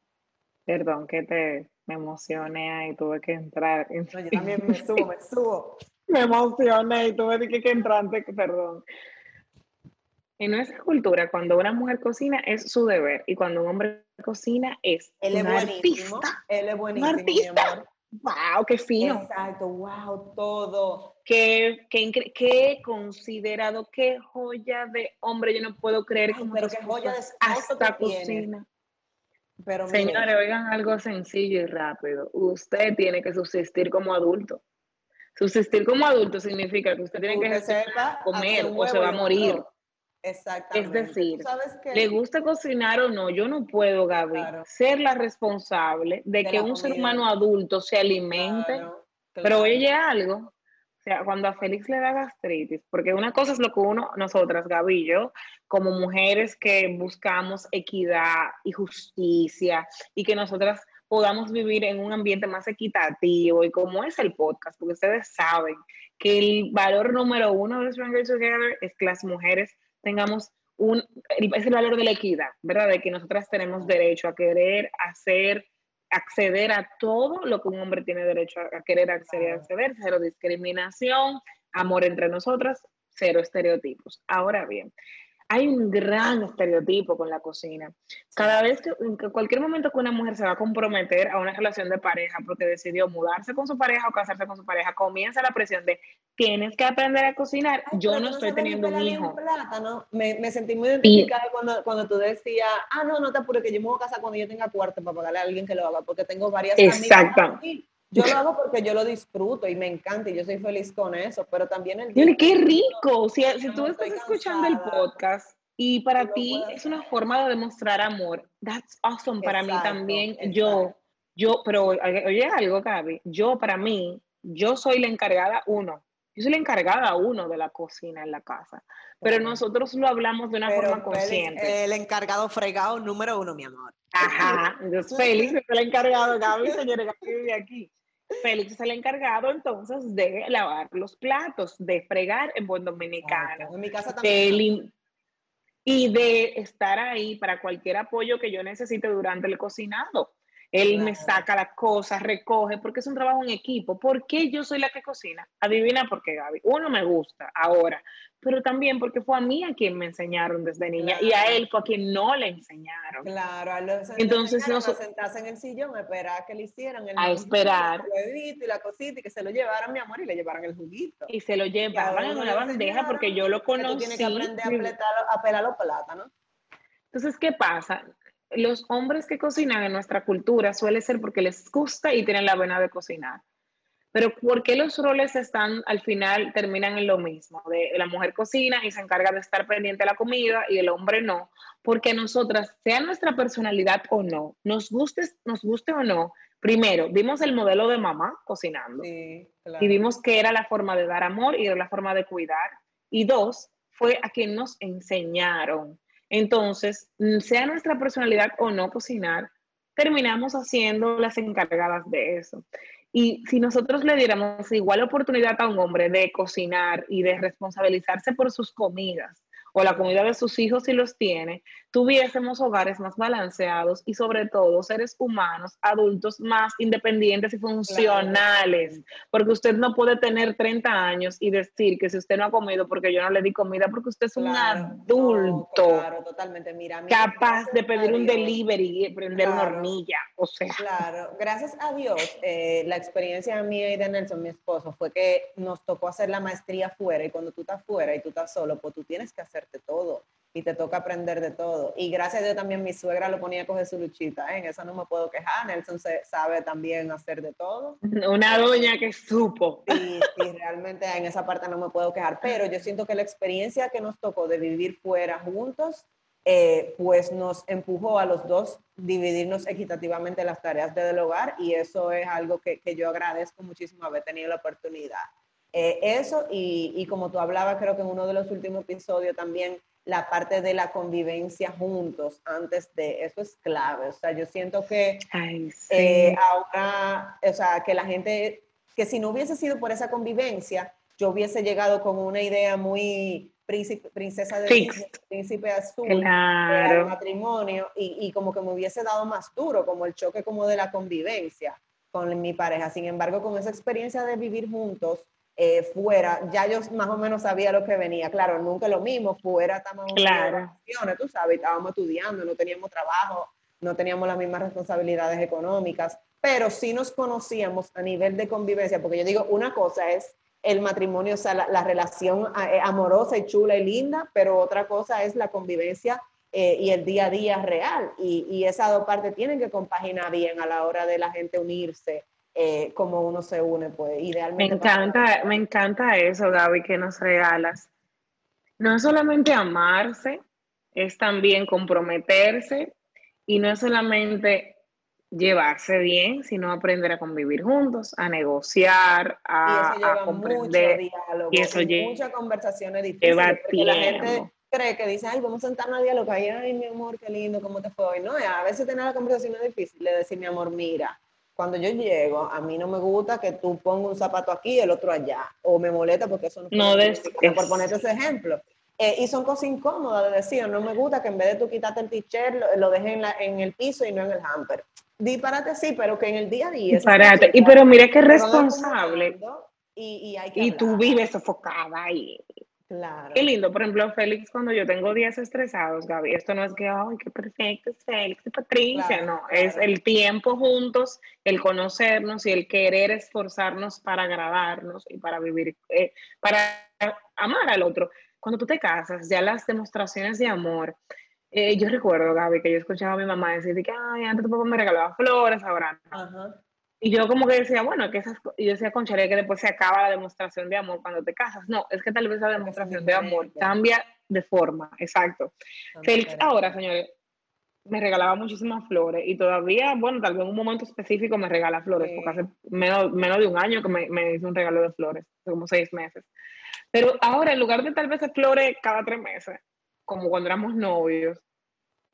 perdón que te me emocioné y tuve que entrar. yo también me subo, me subo. me emocioné y tuve que, que entrar, perdón. En nuestra cultura, cuando una mujer cocina es su deber y cuando un hombre cocina es Él un es buenísimo. artista. Él es buenísimo. Un artista. ¡Wow! ¡Qué fino! Exacto, wow, todo. Qué, qué, qué, considerado, qué joya de hombre. Yo no puedo creer Ay, pero qué joya de hasta cocina. Pero Señores, mire, oigan algo sencillo y rápido. Usted tiene que subsistir como adulto. Subsistir como adulto significa que usted tiene que usted ejercer, sepa comer o se va a morir. Exactamente. Es decir. Le gusta cocinar o no, yo no puedo, Gaby, Claro. ser la responsable de, De que un ser humano adulto se alimente. Claro, Pero oye algo, o sea, cuando a Félix le da gastritis, porque una cosa es lo que uno, nosotras, Gaby y yo, como mujeres que buscamos equidad y justicia y que nosotras podamos vivir en un ambiente más equitativo y como es el podcast, porque ustedes saben que el valor número uno de Stronger Together es que las mujeres tengamos un, es el valor de la equidad, ¿verdad? De que nosotras tenemos derecho a querer hacer, acceder a todo lo que un hombre tiene derecho a, a querer acceder, acceder, cero discriminación, amor entre nosotras, cero estereotipos. Ahora bien, hay un gran estereotipo con la cocina. Cada vez que, en cualquier momento que una mujer se va a comprometer a una relación de pareja porque decidió mudarse con su pareja o casarse con su pareja, comienza la presión de tienes que aprender a cocinar. Ay, Yo no estoy teniendo un hijo. plátano. Me, me sentí muy identificada cuando, cuando tú decías, ah, no, no te apures, que yo me voy a casar cuando yo tenga cuarto para pagarle a alguien que lo haga, porque tengo varias Exacto. amigas. así. Yo lo hago porque yo lo disfruto y me encanta y yo soy feliz con eso, pero también el qué rico. Si, si tú estás escuchando el podcast y para ti es una forma de demostrar amor, that's awesome. Para mí también, exacto. yo, yo, pero oye algo, Gaby, yo para mí, yo soy la encargada uno. Yo soy la encargada uno de la cocina en la casa, pero nosotros lo hablamos de una Pero forma consciente. el encargado fregado número uno, mi amor. Ajá, entonces Félix es el encargado, Gaby, señores, Gaby vive aquí. Félix es el encargado entonces de lavar los platos, de fregar en buen dominicano, En mi casa de también. lim- y de estar ahí para cualquier apoyo que yo necesite durante el cocinado. Él me saca las cosas, recoge, porque es un trabajo en equipo. ¿Por qué yo soy la que cocina? Adivina por qué, Gaby. Uno me gusta ahora, pero también porque fue a mí a quien me enseñaron desde niña y a él fue a quien no le enseñaron. Claro, a los Entonces, no noso- sentarse en el sillón, a esperar a que le hicieran el A manguito, esperar. el huevito y la cosita y que se lo llevaran, mi amor, y le llevaran el juguito. Y se lo llevaban en una bandeja porque yo lo Que conocí. tú tienes que aprender a pelar los plátanos. Entonces, ¿qué pasa? Los hombres que cocinan en nuestra cultura suele ser porque les gusta y tienen la vena de cocinar. Pero ¿por qué los roles están al final terminan en lo mismo? De la mujer cocina y se encarga de estar pendiente de la comida y el hombre no, porque nosotras, sea nuestra personalidad o no, nos guste, nos guste o no, primero vimos el modelo de mamá cocinando Sí, claro. y vimos que era la forma de dar amor y era la forma de cuidar. Y dos, fue a quien nos enseñaron. Entonces, mm, sea nuestra personalidad o no cocinar, terminamos haciendo las encargadas de eso. Y si nosotros le diéramos igual oportunidad a un hombre de cocinar y de responsabilizarse por sus comidas o la comida de sus hijos si los tiene, tuviésemos hogares más balanceados y sobre todo seres humanos, adultos más independientes y funcionales, porque usted no puede tener 30 años y decir que si usted no ha comido porque yo no le di comida, porque usted es un adulto claro, totalmente. Mira, capaz de pedir un delivery y prender una hornilla, o sea. Claro, gracias a Dios, eh, la experiencia mía y de Nelson, mi esposo, fue que nos tocó hacer la maestría fuera. Y cuando tú estás fuera y tú estás solo, pues tú tienes que hacerte todo y te toca aprender de todo. Y gracias a Dios también mi suegra lo ponía a coger su luchita, ¿eh? en eso no me puedo quejar, Nelson se sabe también hacer de todo. Una doña que supo. Sí, sí, realmente en esa parte no me puedo quejar, pero yo siento que la experiencia que nos tocó de vivir fuera juntos, eh, pues nos empujó a los dos dividirnos equitativamente las tareas del hogar y eso es algo que, que yo agradezco muchísimo haber tenido la oportunidad. Eh, eso y, y como tú hablabas, creo que en uno de los últimos episodios también, la parte de la convivencia juntos antes de eso es clave. O sea, yo siento que eh, ahora, o sea, que la gente, que si no hubiese sido por esa convivencia, yo hubiese llegado con una idea muy princesa de príncipe azul claro. matrimonio y, y, como que me hubiese dado más duro, como el choque como de la convivencia con mi pareja. Sin embargo, con esa experiencia de vivir juntos, eh, fuera, ya yo más o menos sabía lo que venía. Claro, nunca lo mismo, fuera estábamos claro. en tú sabes, estábamos estudiando, no teníamos trabajo, no teníamos las mismas responsabilidades económicas, pero sí nos conocíamos a nivel de convivencia, porque yo digo, una cosa es el matrimonio, o sea, la, relación eh, amorosa y chula y linda, pero otra cosa es la convivencia eh, y el día a día real. Y, y esas dos partes tienen que compaginar bien a la hora de la gente unirse eh, como uno se une, pues idealmente. Me encanta, me encanta eso, Gaby, que nos regalas. No es solamente amarse, es también comprometerse y no es solamente llevarse bien, sino aprender a convivir juntos, a negociar, a, y eso lleva comprender. Mucho diálogo, y eso lleva, muchas conversaciones difíciles. la gente cree que dice, ay, vamos a sentarnos a dialogar, ay, mi amor, qué lindo, ¿cómo te fue hoy? No, a veces tener la conversación es difícil, de decir, mi amor, mira, cuando yo llego, a mí no me gusta que tú pongas un zapato aquí y el otro allá, o me molesta porque eso no, no es, por ponerte ese ejemplo. Eh, y son cosas incómodas de decir, no me gusta que en vez de tú quitarte el t-shirt, lo, dejes en, en, el piso y no en el hamper. Disparate sí, pero que en el día a día... Disparate. Y pero mira que es responsable. Y, y, hay y tú vives sofocada y Claro. Qué lindo, por ejemplo, Félix, cuando yo tengo días estresados, Gaby, esto no es que, ay, qué perfecto es Félix y Patricia, no, es el tiempo juntos, el conocernos y el querer esforzarnos para agradarnos y para vivir, eh, para amar al otro. Cuando tú te casas, ya las demostraciones de amor, eh, yo recuerdo, Gaby, que yo escuchaba a mi mamá decir que, ay, antes tu papá me regalaba flores, ahora no. Y yo como que decía, bueno, que esas, y yo decía, concharé que después se acaba la demostración de amor cuando te casas. No, es que tal vez la demostración de amor cambia de forma, exacto. Félix ahora, señores, me regalaba muchísimas flores y todavía, bueno, tal vez en un momento específico me regala flores, porque hace menos, menos de un año que me, me hizo un regalo de flores, como seis meses. Pero ahora, en lugar de tal vez flores cada tres meses, como cuando éramos novios,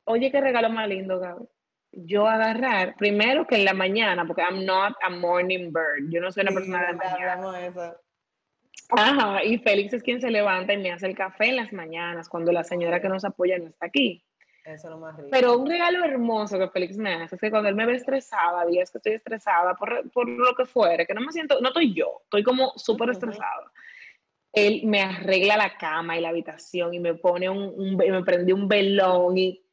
oye, qué regalo más lindo, Gaby yo agarrar, primero que en la mañana, porque I'm not a morning bird, yo no soy una persona de mañana. Ajá, y Félix es quien se levanta y me hace el café en las mañanas, cuando la señora que nos apoya no está aquí. Eso es lo más rico. Pero un regalo hermoso que Félix me hace es que cuando él me ve estresada, días que estoy estresada por, por lo que fuere, que no me siento, no estoy yo, estoy como súper estresada. Él me arregla la cama y la habitación y me pone un, un me prende un velón y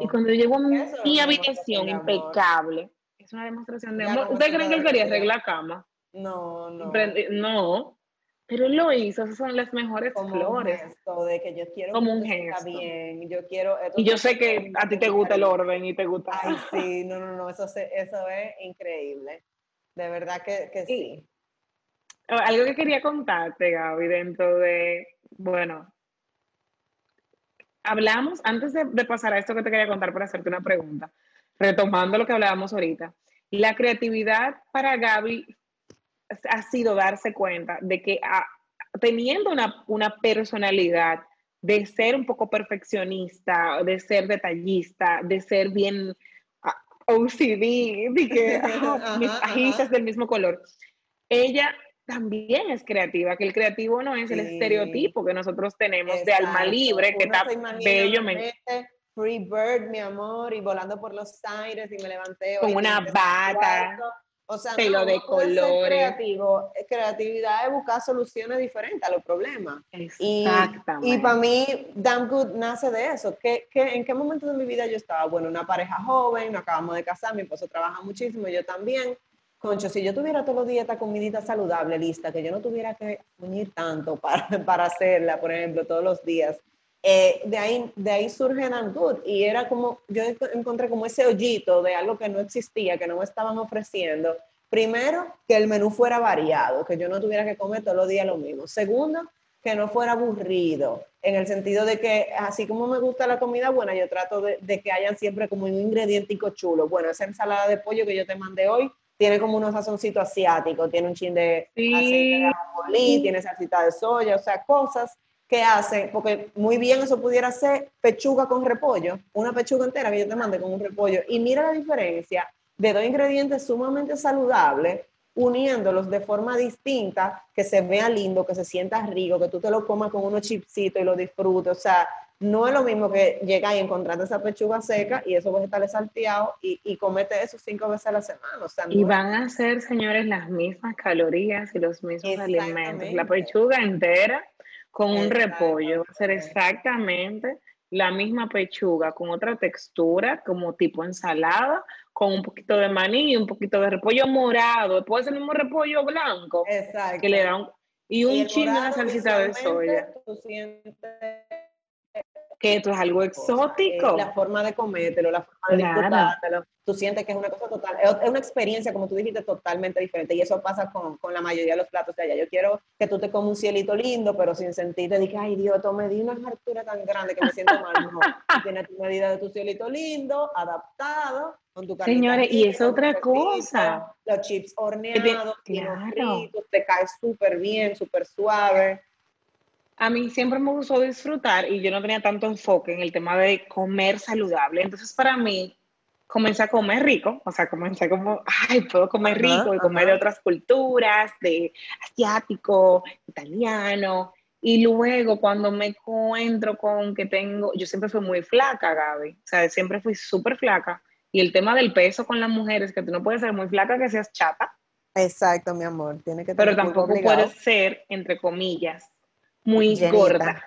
y cuando llego a mi, habitación impecable, es una demostración de amor. ¿Ustedes creen que él quería arreglar la cama? No, no. No, pero él lo hizo, esas son las mejores Como flores. Un gesto de que yo quiero Como un gesto. bien, yo quiero... Y yo sé que a ti te gusta el orden y te gusta... Ay, sí, no, no, no, eso, eso es increíble. De verdad que, que sí. Algo que quería contarte, Gaby, dentro de, bueno, hablamos, antes de, pasar a esto que te quería contar para hacerte una pregunta, retomando lo que hablábamos ahorita, la creatividad para Gaby ha sido darse cuenta de que ah, teniendo una, una, personalidad de ser un poco perfeccionista, de ser detallista, de ser bien OCD, de que mis ajíes del mismo color, ella también es creativa, que el creativo no es el estereotipo que nosotros tenemos de alma libre, que está bello. free bird, mi amor, y volando por los aires y me levanté. Con una bata. O sea, pelo de colores. Creativo. Creatividad es buscar soluciones diferentes a los problemas. Exactamente. Y, para mí, Damn Good nace de eso. ¿Qué, qué, en qué momento de mi vida yo estaba? Bueno, una pareja joven, nos acabamos de casar, mi esposo trabaja muchísimo, yo también. Concho, si yo tuviera todos los días esta comidita saludable lista, que yo no tuviera que unir tanto para, para hacerla, por ejemplo, todos los días, eh, de, ahí, de ahí surge Good. Y era como, yo encontré como ese hoyito de algo que no existía, que no me estaban ofreciendo. Primero, que el menú fuera variado, que yo no tuviera que comer todos los días lo mismo. Segundo, que no fuera aburrido, en el sentido de que así como me gusta la comida buena, yo trato de, que hayan siempre como un ingredientico chulo. Bueno, esa ensalada de pollo que yo te mandé hoy tiene como unos sazoncito asiático, tiene un chin de aceite de tiene salsita de soya, o sea, cosas que hacen, porque muy bien eso pudiera ser pechuga con repollo, una pechuga entera que yo te mande con un repollo, y mira la diferencia de dos ingredientes sumamente saludables, uniéndolos de forma distinta, que se vea lindo, que se sienta rico, que tú te lo comas con unos chipsitos y lo disfrutes, o sea, no es lo mismo que llegar y encontrarte esa pechuga seca y esos vegetales salteados y, y comete eso cinco veces a la semana. O sea, y van a ser, señores, las mismas calorías y los mismos alimentos. La pechuga entera con un repollo. Va a ser exactamente la misma pechuga con otra textura, como tipo ensalada, con un poquito de maní y un poquito de repollo morado. Puede ser el mismo repollo blanco. Exacto. Que le da un, y un chingo de salsita de soya. Tú sientes que esto es algo exótico. La forma de comértelo, la forma de disfrutártelo. Tú sientes que es una cosa total, es una experiencia, como tú dijiste, totalmente diferente. Y eso pasa con, con la mayoría de los platos de allá. Yo quiero que tú te comas un cielito lindo, pero sin sentirte que, ay Dios, me di una altura tan grande que me siento mal. No, tienes tu medida de tu cielito lindo, adaptado, con tu Señores, y es otra cosa. Los chips horneados, claro. te cae súper bien, súper suave a mí siempre me gustó disfrutar y yo no tenía tanto enfoque en el tema de comer saludable. Entonces, para mí, comencé a comer rico, o sea, comencé como, ay, puedo comer rico y comer de otras culturas, de asiático, italiano. Y luego cuando me encuentro con que tengo, yo siempre fui muy flaca, Gaby, o sea, siempre fui súper flaca. Y el tema del peso con las mujeres, que tú no puedes ser muy flaca que seas chata. Exacto, mi amor, tiene que Pero tampoco puedes ser, entre comillas, muy gorda.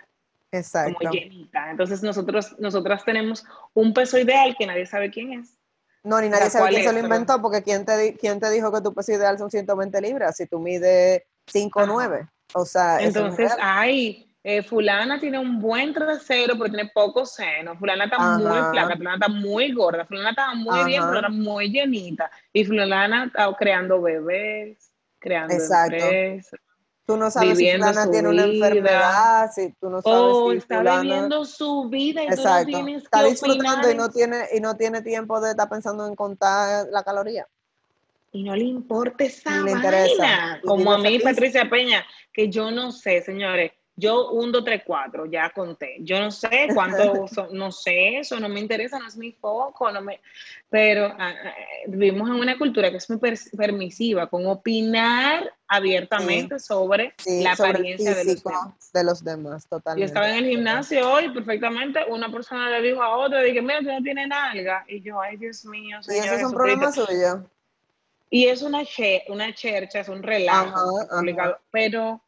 Exacto. Como llenita. Entonces nosotros, nosotras tenemos un peso ideal que nadie sabe quién es. No, ni nadie sabe quién se lo inventó, porque ¿quién te, ¿quién te dijo que tu peso ideal son 120 libras? Si tú mides 5 o 9. O sea, entonces, ay, eh, fulana tiene un buen trasero, pero tiene poco seno. Fulana está muy flaca, fulana está muy gorda, fulana está muy bien, pero era muy llenita. Y fulana está creando bebés, creando Exacto. Tú no sabes si fulana tiene una enfermedad, si tú no sabes oh, si está viviendo su vida y Exacto. tú no tienes está disfrutando y no tiene y no tiene tiempo de estar pensando en contar la caloría. Y no le importa esa vaina. Como a mí, Patricia Peña, que yo no sé, señores, yo, un, dos, tres, cuatro, ya conté. Yo no sé cuánto, no sé eso, no me interesa, no es mi foco, no me... Pero ah, ah, vivimos en una cultura que es muy permisiva, con opinar abiertamente sobre la apariencia de los demás. De los demás, totalmente. Yo estaba en el gimnasio hoy, perfectamente, una persona le dijo a otra, dije, mira, tú no tienes nalga. Y yo, ay, Dios mío, Y eso es un problema suyo. Y es una, una chercha, es un relajo, pero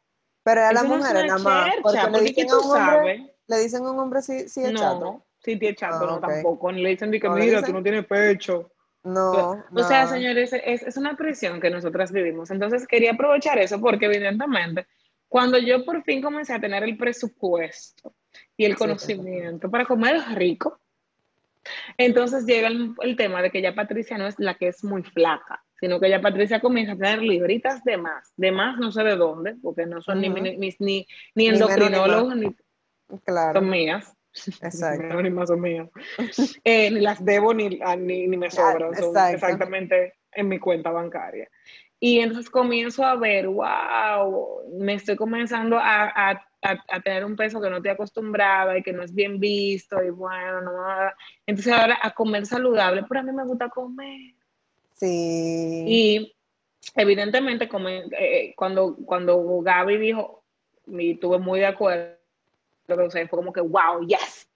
pero a las mujeres nada más. Porque, le dicen, a un hombre, le dicen a un hombre si, si es no, chato. Si es chato, no, ah, tampoco. Le dicen que mira, tú no tienes pecho. No, O sea, señores, es, es, una presión que nosotras vivimos. Entonces quería aprovechar eso porque evidentemente cuando yo por fin comencé a tener el presupuesto y el conocimiento para comer rico, entonces llega el, el, tema de que ya Patricia no es la que es muy flaca sino que ya Patricia comienza a tener libritas de más, de más no sé de dónde, porque no son ni, ni, ni, ni, endocrinólogos, ni, claro. son mías. Exacto. ni más son mías. Eh, ni las debo ni, ni, ni me sobran, son exactamente en mi cuenta bancaria. Y entonces comienzo a ver, wow, me estoy comenzando a, a, a, tener un peso que no estoy acostumbrada y que no es bien visto y bueno, no, entonces ahora a comer saludable, pero a mí me gusta comer. Sí. Y evidentemente, como, eh, cuando, cuando Gaby dijo, y estuve muy de acuerdo, fue como que, wow, yes.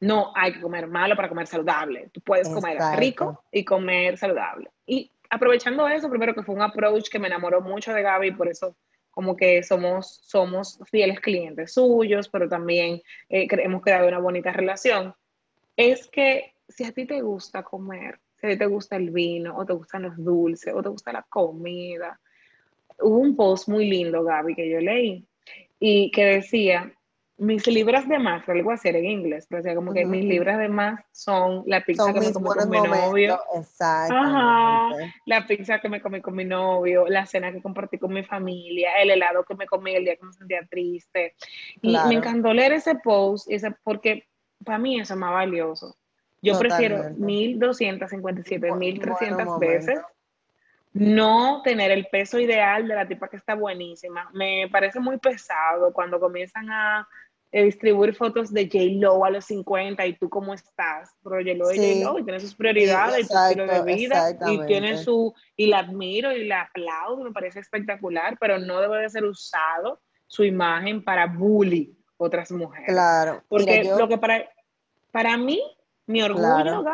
no hay que comer malo para comer saludable. Tú puedes comer rico y comer saludable. Y aprovechando eso, primero que fue un approach que me enamoró mucho de Gaby, por eso como que somos, somos fieles clientes suyos, pero también eh, hemos creado una bonita relación, es que si a ti te gusta comer, si a ti te gusta el vino, o te gustan los dulces, o te gusta la comida, hubo un post muy lindo, Gaby, que yo leí, y que decía, mis libras de más, algo así en inglés, pero decía como que mis libras de más son la pizza que me comí con mi novio. la pizza que me comí con mi novio, la cena que compartí con mi familia, el helado que me comí el día que me sentía triste. Y me encantó leer ese post, ese, porque para mí eso es más valioso. Yo prefiero 1257, 1300 veces no tener el peso ideal de la tipa que está buenísima. Me parece muy pesado cuando comienzan a eh, distribuir fotos de J-Lo a los 50 y tú cómo estás. Pero J-Lo es J-Lo y tiene sus prioridades y su estilo de vida y tiene su, y la admiro y la aplaudo, me parece espectacular, pero no debe de ser usado su imagen para bully otras mujeres. Claro. Porque lo que para, para mí, mi orgullo,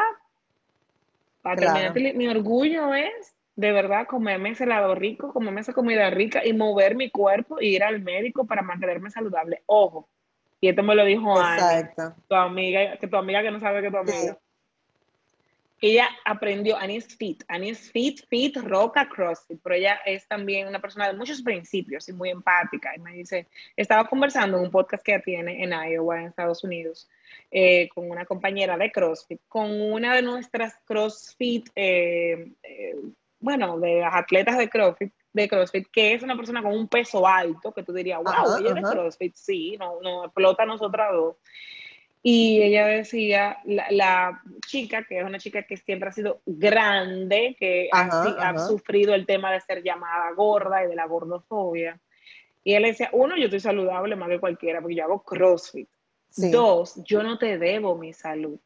para terminar, mi orgullo es de verdad comerme ese helado rico, comerme esa comida rica y mover mi cuerpo y ir al médico para mantenerme saludable. Ojo, y esto me lo dijo Ana, tu amiga, que tu amiga que no sabe que tu amiga. Ella aprendió, Annie es fit, Annie es fit, fit, roca, crossfit, pero ella es también una persona de muchos principios y muy empática. Y me dice, estaba conversando en un podcast que ella tiene en Iowa, en Estados Unidos, eh, con una compañera de CrossFit, con una de nuestras CrossFit eh, eh, bueno, de las atletas de CrossFit, de CrossFit, que es una persona con un peso alto, que tú dirías, wow, ella es de CrossFit, sí, no, no explota a nosotras dos. Y ella decía, la, chica, que es una chica que siempre ha sido grande, que ha, sufrido el tema de ser llamada gorda y de la gordofobia. Y él decía, uno, yo estoy saludable más que cualquiera, porque yo hago CrossFit. Dos, yo no te debo mi salud.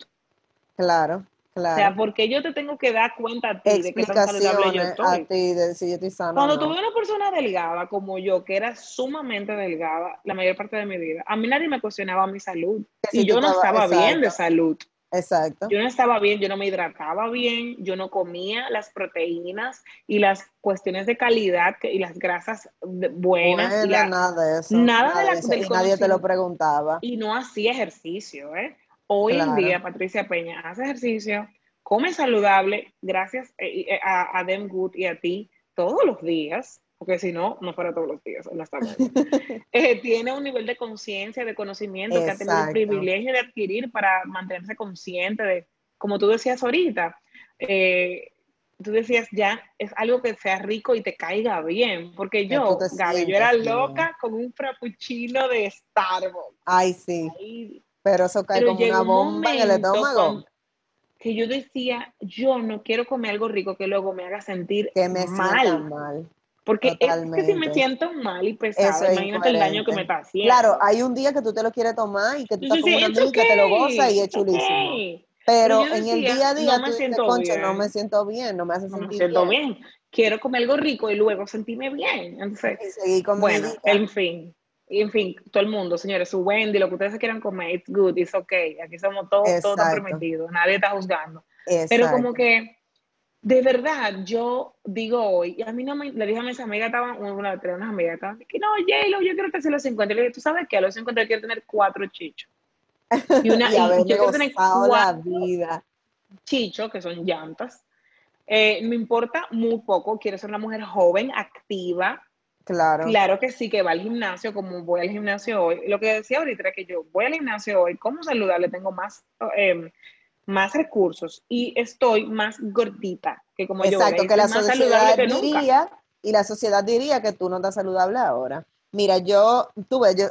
Claro. O sea, porque yo te tengo que dar cuenta a ti de que tan saludable yo estoy. A ti de si yo estoy sana, Cuando tuve una persona delgada como yo, que era sumamente delgada la mayor parte de mi vida, a mí nadie me cuestionaba mi salud. y yo no estaba bien de salud. Exacto. Yo no estaba bien, yo no me hidrataba bien, yo no comía las proteínas y las cuestiones de calidad y las grasas buenas. nada de eso. Nada, de, la, y nadie te lo preguntaba. Y no hacía ejercicio, ¿eh? Hoy en día, Patricia Peña hace ejercicio, come saludable, gracias eh, eh, a, a Dem Good y a ti todos los días, porque si no, no fuera todos los días, eh, tiene un nivel de conciencia, de conocimiento que ha tenido el privilegio de adquirir para mantenerse consciente de, como tú decías ahorita, tú decías ya es algo que sea rico y te caiga bien, porque yo, Gaby, yo era loca con un frappuccino de Starbucks. Ay, sí. Pero eso cae como una bomba en el estómago. Que yo decía, yo no quiero comer algo rico que luego me haga sentir que me mal. mal. Porque es que si me siento mal y pesado, imagínate el daño que me está haciendo. Claro, hay un día que tú te lo quieres tomar y que tú estás con una amiga que te lo goza y es chulísimo. Pero, en el día a día no me siento bien. no me siento bien, no me hace sentir me siento bien. Quiero comer algo rico y luego sentirme bien. Entonces, bueno, en fin en fin, todo el mundo, señores, su Wendy, lo que ustedes quieran comer, it's good, it's okay. Aquí somos todos, todos permitidos, nadie está juzgando. Pero como que, de verdad, yo digo hoy, y a mí no me, le dije a mis amigas, estaban, una, de unas amigas, estaban, que no, J-Lo, yo quiero que sea los 50. Y le dije, ¿tú sabes qué? A los 50 yo quiero tener cuatro chichos. Y una, y, yo quiero tener cuatro vida. chichos, que son llantas. Eh, me importa muy poco, quiero ser una mujer joven, activa, Claro. Claro que sí, que va al gimnasio, como voy al gimnasio hoy. Lo que decía ahorita era que yo voy al gimnasio hoy, como saludable, tengo más, em, más recursos y estoy más gordita que como yo. Exacto, que la sociedad diría, y la sociedad diría que tú no estás saludable ahora. Mira, yo tuve, yo,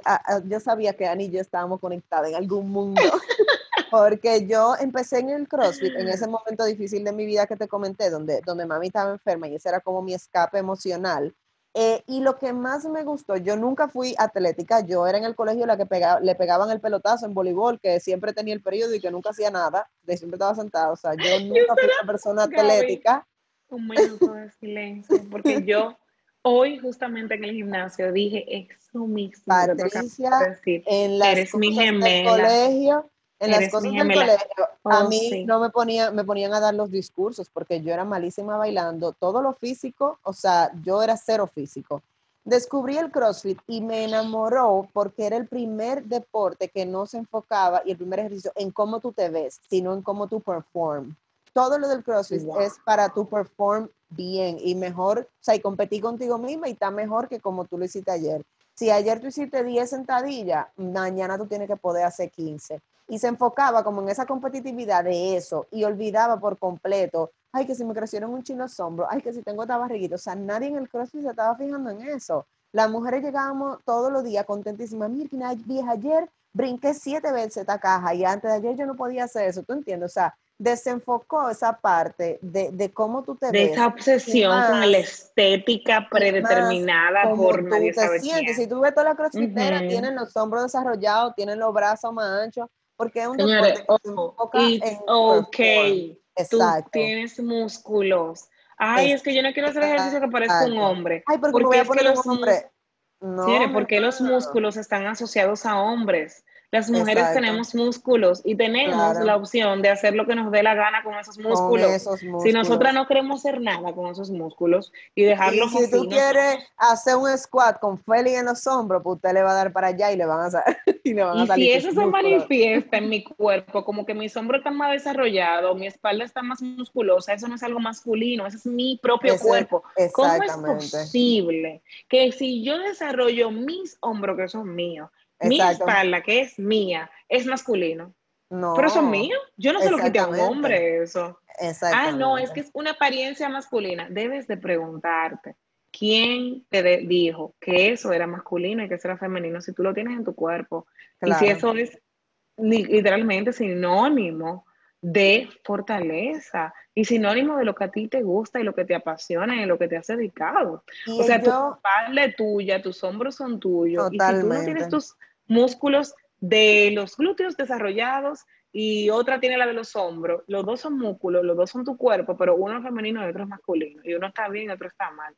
yo sabía que Ani y yo estábamos conectadas en algún mundo, porque yo empecé en el CrossFit en ese momento difícil de mi vida que te comenté, donde, donde mami estaba enferma y ese era como mi escape emocional eh, y lo que más me gustó, yo nunca fui atlética, yo era en el colegio la que pegaba, le pegaban el pelotazo en voleibol, que siempre tenía el periodo y que nunca hacía nada, de siempre estaba sentada, o sea, yo nunca fui una persona atlética. Un minuto de silencio, porque yo hoy justamente en el gimnasio dije eso mismo. Patricia, en las eres mi gemela. colegio, En las cosas del colegio, a oh, mí no me ponían, me ponían a dar los discursos porque yo era malísima bailando. Todo lo físico, o sea, yo era cero físico. Descubrí el CrossFit y me enamoró porque era el primer deporte que no se enfocaba y el primer ejercicio en cómo tú te ves, sino en cómo tú perform. Todo lo del CrossFit es para tu perform bien y mejor, o sea, y competir contigo misma y está mejor que como tú lo hiciste ayer. Si ayer tú hiciste 10 sentadillas, mañana tú tienes que poder hacer 15 y se enfocaba como en esa competitividad de eso y olvidaba por completo, ay, que si me crecieron un chino hombros, ay, que si tengo esta barriguita, o sea, nadie en el CrossFit se estaba fijando en eso. Las mujeres llegábamos todos los días contentísimas, mira, vieja, ayer brinqué siete veces esta caja y antes de ayer yo no podía hacer eso, ¿tú entiendes? O sea, desenfocó esa parte de, de cómo tú te de ves. esa obsesión con la estética predeterminada por nadie te sientes. Si tú ves todas las crossfiteras, tienen los hombros desarrollados, tienen los brazos más anchos, porque es un deporte que se ok, tú tienes músculos. Ay, es que yo no quiero hacer ejercicio que parezca un hombre. Ay, porque, voy a poner los, un hombre. No, porque los músculos están asociados a hombres. Las mujeres tenemos músculos y tenemos la opción de hacer lo que nos dé la gana con esos músculos. Si nosotras no queremos hacer nada con esos músculos y dejarlos y si tú quieres hacer un squat con Feli en los hombros, pues usted le va a dar para allá y le van a, y le van a salir. Y si eso se manifiesta en mi cuerpo, como que mis hombros están más desarrollados, mi espalda está más musculosa, eso no es algo masculino, ese es mi propio cuerpo. ¿Cómo es posible que si yo desarrollo mis hombros, que son míos, mi espalda, que es mía, es masculino. No. Pero son míos. Yo no se lo quité a un hombre eso. Ah, no, es que es una apariencia masculina. Debes de preguntarte quién te dijo que eso era masculino y que eso era femenino si tú lo tienes en tu cuerpo. Y si eso es literalmente sinónimo de fortaleza y sinónimo de lo que a ti te gusta y lo que te apasiona y lo que te has dedicado. o sea, tu espalda es tuya, tus hombros son tuyos. Y si tú no tienes tus músculos de los glúteos desarrollados y otra tiene la de los hombros. Los dos son músculos, los dos son tu cuerpo, pero uno es femenino y otro es masculino. Y uno está bien y otro está mal.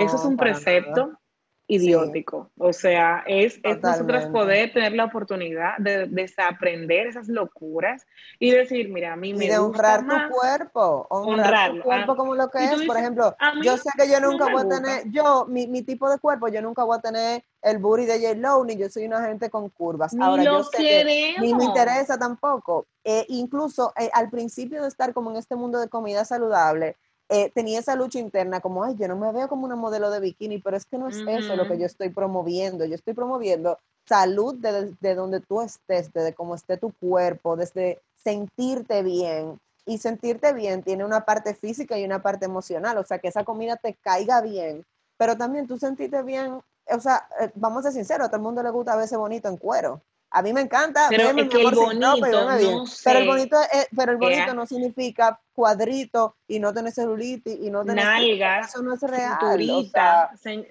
Eso es un precepto idiótico. O sea, es, nosotros poder tener la oportunidad de desaprender esas locuras y decir, mira, a mí me y de honrar tu cuerpo, honrar tu cuerpo como lo que es. Por ejemplo, yo sé que yo nunca voy a tener, yo, mi, mi, tipo de cuerpo, yo nunca voy a tener el booty de J. Lo, ni yo soy una gente con curvas. Ahora, yo sé que ni me interesa tampoco. Eh, incluso eh, al principio de estar como en este mundo de comida saludable, eh, tenía esa lucha interna como, ay, yo no me veo como una modelo de bikini, pero es que no es eso lo que yo estoy promoviendo. Yo estoy promoviendo salud desde donde tú estés, desde cómo esté tu cuerpo, desde sentirte bien. Y sentirte bien tiene una parte física y una parte emocional, o sea, que esa comida te caiga bien, pero también tú sentirte bien, o sea, eh, vamos a ser sinceros, a todo el mundo le gusta verse bonito en cuero. A mí me encanta. Pero el bonito, no, pero el bonito, pero el bonito no significa cuadrito y no tener celulitis y no tener nalgas, eso no es real.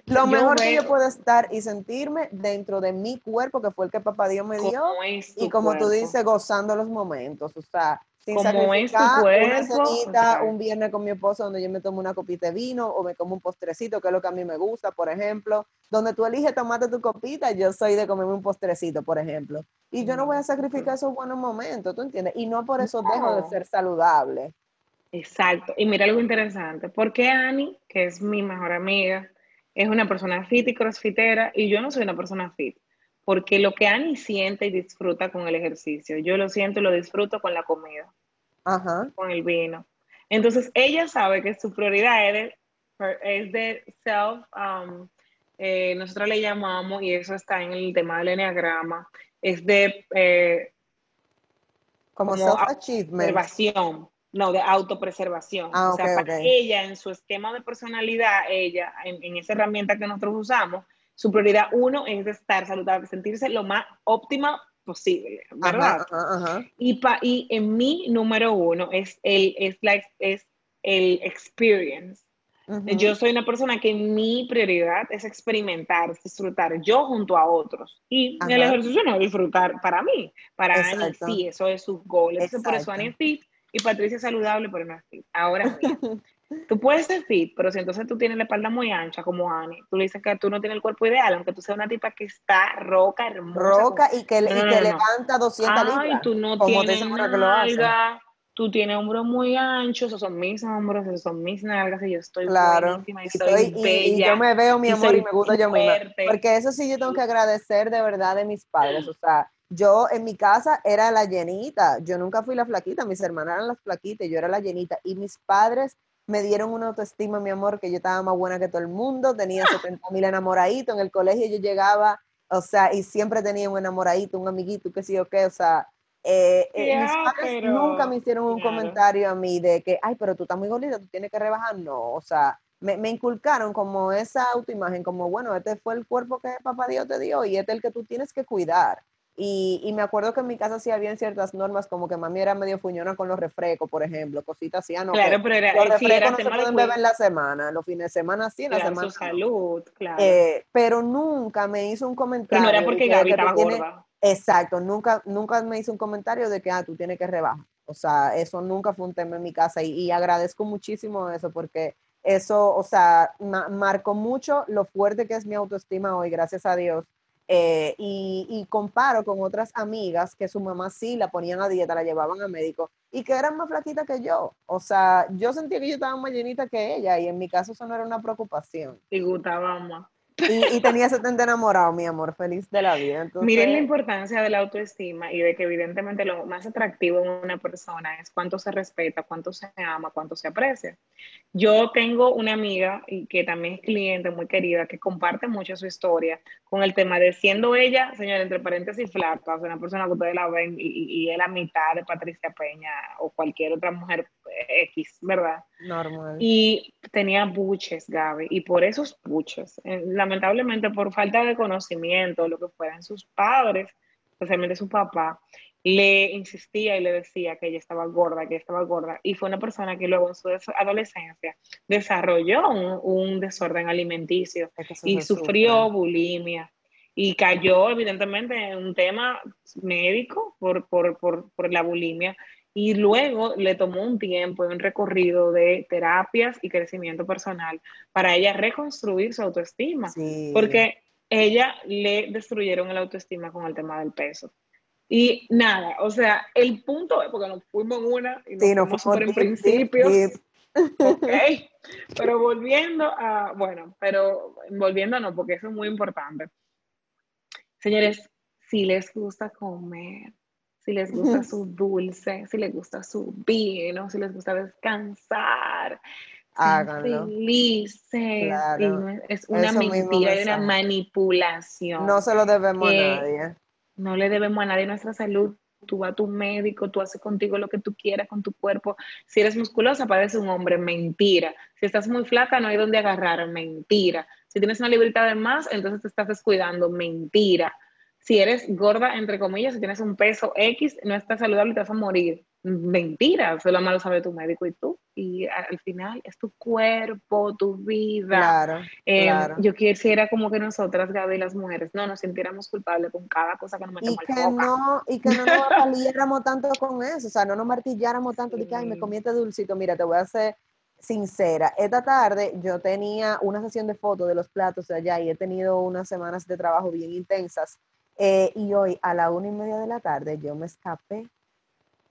lo mejor que yo puedo estar y sentirme dentro de mi cuerpo que fue el que papá Dios me dio y como tú dices gozando los momentos, o sea, sin como es tu cuerpo, una un viernes con mi esposo donde yo me tomo una copita de vino o me como un postrecito, que es lo que a mí me gusta, por ejemplo, donde tú eliges tomarte tu copita, yo soy de comerme un postrecito, por ejemplo. Y yo no voy a sacrificar esos buenos momentos, ¿tú entiendes? Y no por eso dejo de ser saludable. Exacto. Y mira algo interesante, porque Ani, que es mi mejor amiga, es una persona fit y crossfitera y yo no soy una persona fit porque lo que Annie siente y disfruta con el ejercicio, yo lo siento y lo disfruto con la comida, con el vino. Entonces, ella sabe que su prioridad es de, es de self, um, eh, nosotros le llamamos, y eso está en el tema del enneagrama, es de... Eh, como, self-achievement. No, de autopreservación. Ah, o sea, para ella, en su esquema de personalidad, ella, en, en esa herramienta que nosotros usamos, su prioridad uno es estar saludable, sentirse lo más óptima posible, ¿verdad? Y, pa, y en mi número uno es el, es la, es el experience. Yo soy una persona que mi prioridad es experimentar, disfrutar yo junto a otros. Y el ejercicio no es disfrutar para mí, para Ani sí, eso es su goal. Eso por eso Ani es fit y Patricia es saludable, pero no es fit. Ahora Tú puedes ser fit, pero si entonces tú tienes la espalda muy ancha, como Ani, tú le dices que tú no tienes el cuerpo ideal, aunque tú seas una tipa que está roca, hermosa. Roca y que, levanta 200 Ay, libras. tú no tienes nalga, tú tienes hombros muy anchos, esos son mis hombros, esos son mis nalgas, y yo estoy claro. y, estoy, bella. Y, yo me veo, mi amor, y, me gusta yo misma. Porque eso sí yo tengo que agradecer de verdad de mis padres, o sea, yo en mi casa era la llenita, yo nunca fui la flaquita, mis hermanas eran las flaquitas, yo era la llenita, y mis padres me dieron una autoestima, mi amor, que yo estaba más buena que todo el mundo, tenía 70 mil enamoraditos, en el colegio yo llegaba, o sea, y siempre tenía un enamoradito, un amiguito, qué sé yo qué, o sea, eh, eh, mis padres nunca me hicieron un comentario a mí de que, ay, pero tú estás muy gordita, tú tienes que rebajar, no, o sea, me, me, inculcaron como esa autoimagen, como, bueno, este fue el cuerpo que papá Dios te dio y este es el que tú tienes que cuidar. Y, y, me acuerdo que en mi casa sí habían ciertas normas, como que mami era medio fuñona con los refrescos, por ejemplo, cositas así. Ah, no, claro, pero era, los refrescos no se pueden beber en la semana, los fines de semana sí, en la semana. Su salud, claro. Eh, pero nunca me hizo un comentario. Y no era porque Gaby estaba gorda. Exacto, nunca, nunca me hizo un comentario de que, ah, tú tienes que rebajar. O sea, eso nunca fue un tema en mi casa y, y agradezco muchísimo eso porque eso, o sea, marcó mucho lo fuerte que es mi autoestima hoy, gracias a Dios eh, y, comparo con otras amigas que su mamá sí la ponían a dieta, la llevaban a médico y que eran más flaquitas que yo. O sea, yo sentía que yo estaba más llenita que ella y en mi caso eso no era una preocupación. Y gustaba más. Y, tenía 70 enamorado, mi amor, feliz de la vida. Miren la importancia de la autoestima y de que evidentemente lo más atractivo en una persona es cuánto se respeta, cuánto se ama, cuánto se aprecia. Yo tengo una amiga y que también es cliente muy querida que comparte mucho su historia con el tema de siendo ella, señor, entre paréntesis, flaca, o sea, una persona que ustedes la ven y, y es la mitad de Patricia Peña o cualquier otra mujer X, ¿verdad? Normal. Y tenía buches, Gaby, y por esos buches, eh, lamentablemente por falta de conocimiento, lo que fueran sus padres, especialmente su papá, le insistía y le decía que ella estaba gorda, que estaba gorda, y fue una persona que luego en su adolescencia desarrolló un, desorden alimenticio y sufrió bulimia y cayó evidentemente en un tema médico por, por, por, por la bulimia y luego le tomó un tiempo y un recorrido de terapias y crecimiento personal para ella reconstruir su autoestima, porque ella le destruyeron el autoestima con el tema del peso. Y nada, o sea, el punto es, porque nos fuimos en una y nos fuimos por en principios, ok, pero volviendo a, bueno, pero volviendo no, porque eso es muy importante. Señores, si les gusta comer, si les gusta su dulce, si les gusta su vino, si les gusta descansar. Háganlo. Felices. es una mentira y una manipulación. No se lo debemos a nadie. No le debemos a nadie nuestra salud. Tú vas a tu médico, tú haces contigo lo que tú quieras con tu cuerpo. Si eres musculosa, pareces un hombre. Mentira. Si estás muy flaca, no hay donde agarrar. Mentira. Si tienes una librita de más, entonces te estás descuidando. Mentira si eres gorda, entre comillas, si tienes un peso X, no estás saludable y te vas a morir. Mentira, eso lo malo sabe tu médico y tú. Y al final es tu cuerpo, tu vida. Claro, eh, Yo quisiera como que nosotras, Gaby, las mujeres, no nos sintiéramos culpables con cada cosa que nos metemos y que no Y que no nos paliéramos tanto con eso, o sea, no nos martilláramos tanto de que, ay, me comí este dulcito. Mira, te voy a hacer sincera. Esta tarde yo tenía una sesión de fotos de los platos de allá y he tenido unas semanas de trabajo bien intensas eh, y hoy a la una y media de la tarde yo me escapé,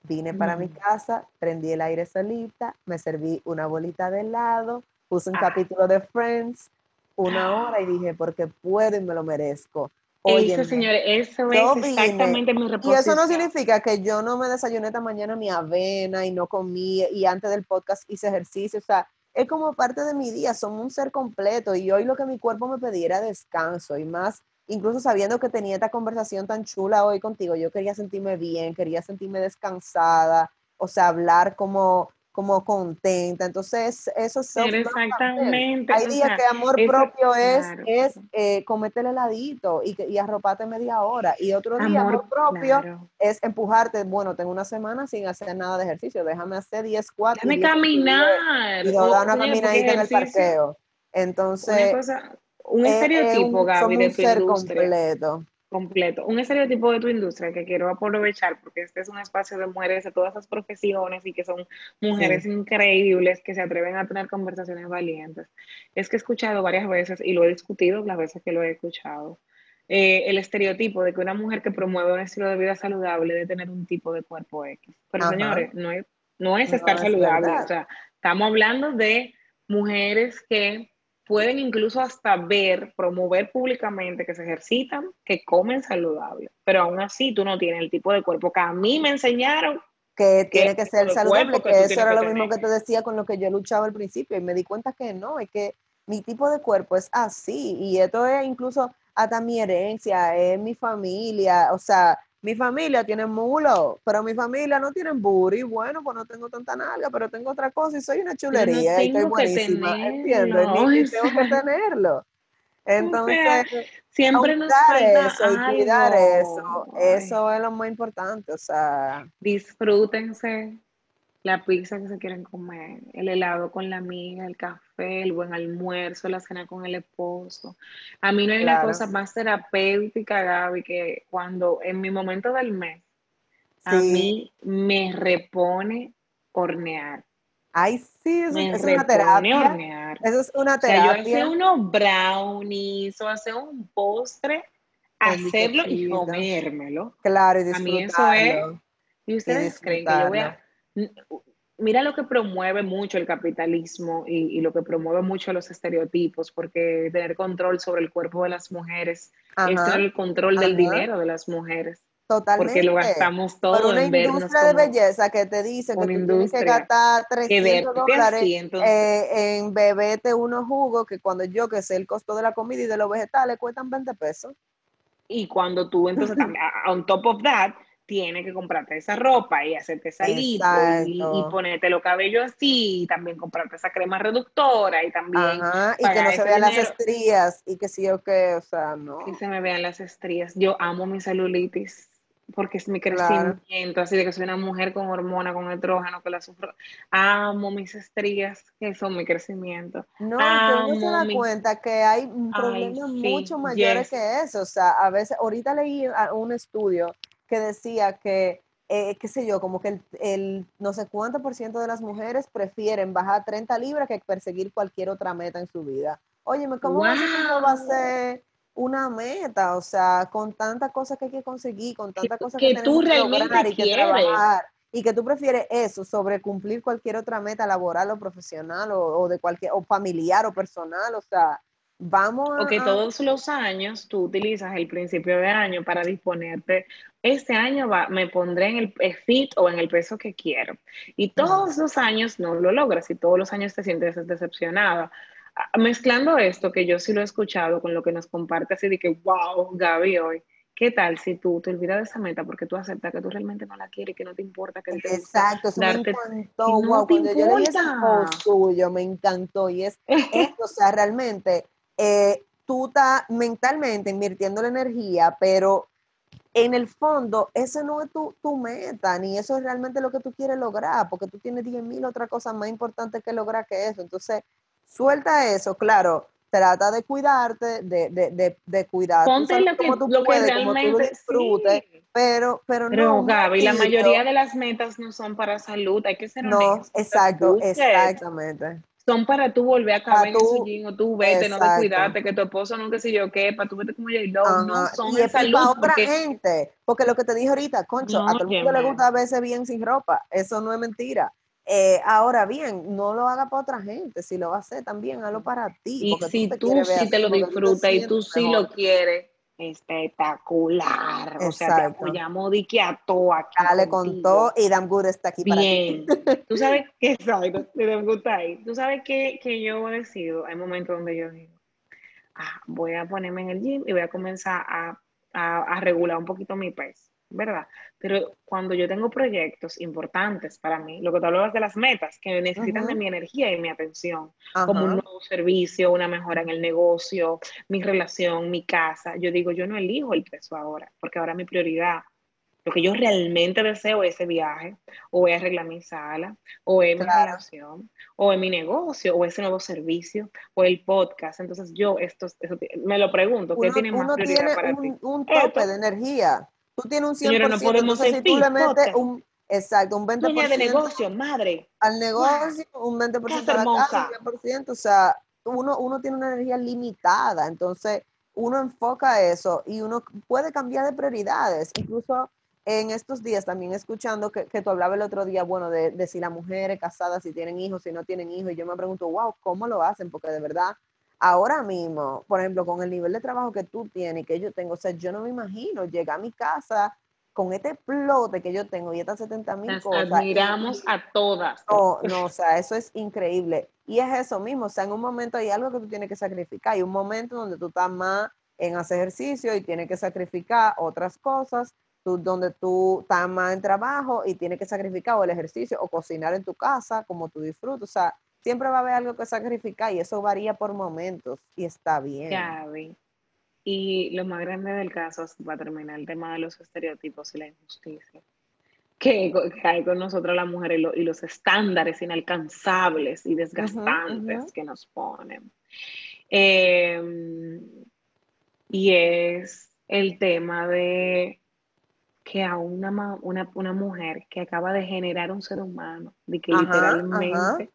vine para mi casa, prendí el aire solita, me serví una bolita de helado, puse un ah. capítulo de Friends, una hora y dije, porque puedo y me lo merezco. eso, señores, eso es exactamente mi reposición. Y eso no significa que yo no me desayuné esta mañana mi avena y no comí y antes del podcast hice ejercicio. O sea, es como parte de mi día, somos un ser completo y hoy lo que mi cuerpo me pedía era descanso y más incluso sabiendo que tenía esta conversación tan chula hoy contigo, yo quería sentirme bien, quería sentirme descansada, o sea, hablar como, como contenta. Entonces, eso es... Exactamente. Hay días que amor propio es, es eh, comete el heladito y, y arroparte media hora. Y otro día, amor, propio es empujarte. Bueno, tengo una semana sin hacer nada de ejercicio, déjame hacer 10, 4. Déjame caminar. Y, dar una caminadita en el parqueo. Entonces, un estereotipo, Gaby, de tu ser completo. completo. Un estereotipo de tu industria que quiero aprovechar porque este es un espacio de mujeres de todas las profesiones y que son mujeres increíbles que se atreven a tener conversaciones valientes. Es que he escuchado varias veces y lo he discutido las veces que lo he escuchado. Eh, el estereotipo de que una mujer que promueve un estilo de vida saludable debe tener un tipo de cuerpo X. Pero señores, no es, no es estar saludable. O sea, estamos hablando de mujeres que pueden incluso hasta ver, promover públicamente que se ejercitan, que comen saludable, pero aún así tú no tienes el tipo de cuerpo que a mí me enseñaron. Que tiene que ser saludable, que, eso era lo mismo que te decía con lo que yo luchaba al principio y me di cuenta que no, es que mi tipo de cuerpo es así y esto es incluso hasta mi herencia, es mi familia, o sea, mi familia tiene mulo, pero mi familia no tiene booty. Bueno, pues no tengo tanta nalga, pero tengo otra cosa y soy una chulería y estoy buenísima. ¿Entiendes? Ni, tengo que tenerlo. Entonces, siempre nos eso y cuidar eso, eso es lo más importante. O sea, disfrútense la pizza que se quieren comer, el helado con la amiga, el café, el buen almuerzo, la cena con el esposo. A mí no hay una cosa más terapéutica, Gaby, que cuando en mi momento del mes, a mí me repone hornear. Ay, sí, eso, es una terapia. Hornear. Eso es una terapia. O sea, yo hacer unos brownies o hacer un postre, hacerlo y comérmelo. Claro, y disfrutarlo. A mí eso es... ¿Y ustedes creen que yo voy a mira lo que promueve mucho el capitalismo y, lo que promueve mucho los estereotipos, porque tener control sobre el cuerpo de las mujeres es tener el control del dinero de las mujeres. Totalmente. Porque lo gastamos todo una en industria de belleza que te dice que tú tienes que gastar 300 dólares eh, en beberte unos jugos que cuando yo que sé el costo de la comida y de los vegetales cuestan 20 pesos. Y cuando tú entonces, on top of that, tiene que comprarte esa ropa y hacerte salir y, y, ponerte los cabellos así, y también comprarte esa crema reductora y también. y que no se vean las estrías y que sí o que, o sea, no. Que se me vean las estrías. Yo amo mi celulitis porque es mi crecimiento, así de que soy una mujer con hormona, con estrógeno, que la sufro. Amo mis estrías, que son mi crecimiento. No, yo me da cuenta que hay problemas mucho mayores que eso. O sea, a veces, ahorita leí un estudio que decía que, eh, qué sé yo, como que el, no sé cuánto por ciento de las mujeres prefieren bajar 30 libras que perseguir cualquier otra meta en su vida. Óyeme, ¿cómo wow. va a ser una meta? O sea, con tantas cosas que hay que conseguir, con tantas cosas que, que tú realmente y que trabajar. Y que tú prefieres eso sobre cumplir cualquier otra meta laboral o profesional o, o de cualquier, o familiar o personal, o sea, Vamos a... Porque todos los años tú utilizas el principio de año para disponerte, este año va, me pondré en el eh, fit o en el peso que quiero. Y todos los años no lo logras y todos los años te sientes decepcionada. Ah, mezclando esto, que yo sí lo he escuchado con lo que nos comparte, así de que, wow, Gaby, hoy, ¿qué tal si tú te olvidas de esa meta porque tú aceptas que tú realmente no la quieres, que no te importa, que te Exacto, eso me encantó, wow, cuando yo leí ese post tuyo, me encantó, y es esto, o sea, realmente eh, tú estás mentalmente invirtiendo la energía, pero en el fondo ese no es tu, tu, meta, ni eso es realmente lo que tú quieres lograr, porque tú tienes 10 mil otras cosas más importantes que lograr que eso. Entonces, suelta eso, claro, trata de cuidarte, de, de, de, de cuidar. Ponte lo que, tú lo puedes, que realmente, tú disfrutes, pero, pero, pero no. Gaby, la mayoría de las metas no son para salud, hay que ser No, exacto, exactamente son para tú volver a caber en su jean o tú vete, no te cuidarte, que tu esposo no que sé yo qué, para tú vete como J-Lo, no son y salud. Para otra gente, porque lo que te dije ahorita, concho, a todo el mundo le gusta a veces bien sin ropa, eso no es mentira. Eh, ahora bien, no lo haga para otra gente, si lo va a hacer también, hazlo para ti. Y si tú, tú sí te lo disfrutas y tú sí lo quieres, espectacular. O sea, te apoyamos de que a todo aquí. Dale con todo y Dan Good está aquí Bien. para ti. Tú sabes que soy, ahí. Tú sabes que, que yo decido, hay momentos donde yo digo, ah, voy a ponerme en el gym y voy a comenzar a, a, a regular un poquito mi peso. ¿verdad? Pero cuando yo tengo proyectos importantes para mí, lo que te hablabas de las metas, que necesitan de mi energía y mi atención, como un nuevo servicio, una mejora en el negocio, mi relación, mi casa, yo digo, yo no elijo el peso ahora, porque ahora mi prioridad Lo que yo realmente deseo es ese viaje, o es arreglar mi sala, o es mi relación, o es mi negocio, o ese nuevo servicio, o el podcast. Entonces yo esto, me lo pregunto, ¿qué tiene más prioridad para un, ti? un tope de energía. Tú tienes un 100%, Señora, no podemos entonces si tú le metes un, exacto, un 20% Dueña de negocio, madre. al negocio, un 20% Casa a la casa, un 10%, o sea, uno, uno tiene una energía limitada, entonces uno enfoca eso y uno puede cambiar de prioridades, incluso en estos días también escuchando que, que tú hablabas el otro día, bueno, de, de si las mujeres casadas, si tienen hijos, si no tienen hijos, y yo me pregunto, wow, ¿cómo lo hacen? Porque de verdad, ahora mismo, por ejemplo, con el nivel de trabajo que tú tienes y que yo tengo, o sea, yo no me imagino llegar a mi casa con este explote que yo tengo y estas 70 mil cosas. y- admiramos a todas. no, no, o sea, eso es increíble. Y es eso mismo, o sea, en un momento hay algo que tú tienes que sacrificar. Hay un momento donde tú estás más en hacer ejercicio y tienes que sacrificar otras cosas, tú, donde tú estás más en trabajo y tienes que sacrificar o el ejercicio o cocinar en tu casa como tú disfrutas. O sea, siempre va a haber algo que sacrificar y eso varía por momentos y está bien. Gaby. Y lo más grande del caso es, para terminar, el tema de los estereotipos y la injusticia que, hay con nosotros las mujeres y, lo- y los estándares inalcanzables y desgastantes que nos ponen. Eh, y es el tema de que a una, una, una mujer que acaba de generar un ser humano, de que Ajá, literalmente Ajá.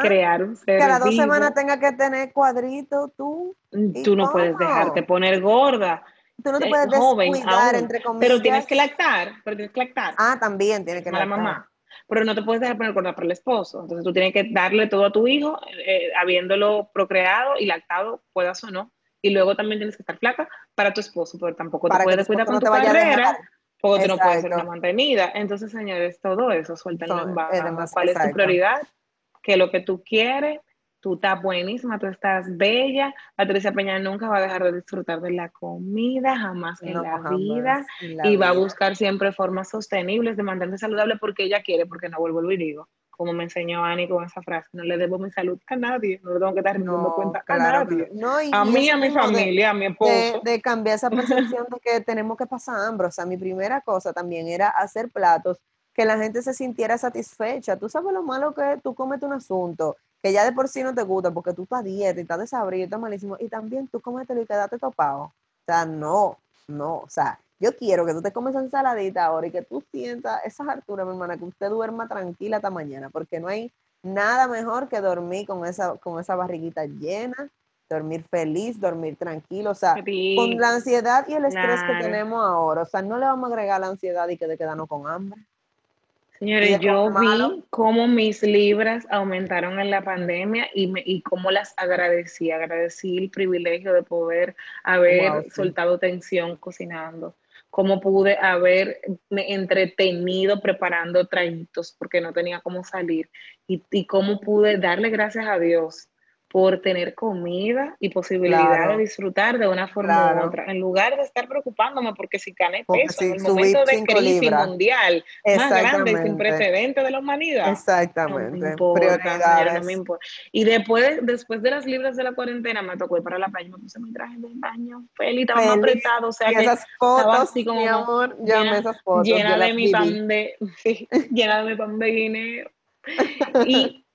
Crear un ser Que a las dos vivo, semanas tenga que tener cuadrito tú. ¿Y tú no puedes dejarte poner gorda. Tú no te eh, puedes joven descuidar, aún, entre comillas. pero tienes que lactar, pero tienes que lactar. Ah, también tiene que como la lactar. mamá. Pero no te puedes dejar poner gorda para el esposo. Entonces tú tienes que darle todo a tu hijo, eh, habiéndolo procreado y lactado, puedas o no. Y luego también tienes que estar flaca para tu esposo, pero tampoco Para te puedes tu cuidar esposo con no tu carrera, porque tú no puedes ser una mantenida. Entonces, señores, todo eso, suéltalo en baja. ¿Cuál es tu prioridad? Que lo que tú quieres, tú estás buenísima, tú estás bella. Patricia Peña nunca va a dejar de disfrutar de la comida, jamás en la jamás vida en la y va a buscar siempre formas sostenibles de mantenerse saludable porque ella quiere, porque no vuelvo y digo, como me enseñó Ani con esa frase, no le debo mi salud a nadie, no le tengo que estar dando No, cuenta a claro nadie. no. No, y- A y mí, a mi de- familia, a mi de, esposo. de cambiar esa percepción de que tenemos que pasar hambre. O sea, mi primera cosa también era hacer platos que la gente se sintiera satisfecha. Tú sabes lo malo que es, tú comes un asunto que ya de por sí no te gusta porque tú estás dieta y estás desabrido y estás malísimo y también tú cómetelo y quédate topado. O sea, no, no, o sea, yo quiero que tú te comes esa ensaladita ahora y que tú sientas esas alturas, mi hermana, que usted duerma tranquila hasta mañana, porque no hay nada mejor que dormir con esa, con esa barriguita llena, dormir feliz, dormir tranquilo, o sea, Sí, con la ansiedad y el estrés que tenemos ahora, o sea, no le vamos a agregar la ansiedad y que de quedarnos con hambre. Señores, yo malo. vi cómo mis libras aumentaron en la pandemia y, me, y cómo las agradecí. Agradecí el privilegio de poder haber Wow, sí. soltado tensión cocinando. Cómo pude haberme entretenido preparando traguitos porque no tenía cómo salir. Y, y cómo pude darle gracias a Dios por tener comida y posibilidad Claro. de disfrutar de una forma Claro. u otra, en lugar de estar preocupándome porque si gané peso si en el momento de crisis libras. mundial más grande y sin precedente de la humanidad. No me Exactamente. importa, señora, no me importa. Y después, después de las libras de la cuarentena, me tocó ir para la playa, me puse mi traje de baño, feliz, estaba más apretado, o sea Y que esas fotos, así como mi amor, llena- esas fotos, llena de mi viví. pan de, sí, llena de mi pan de guineo. Y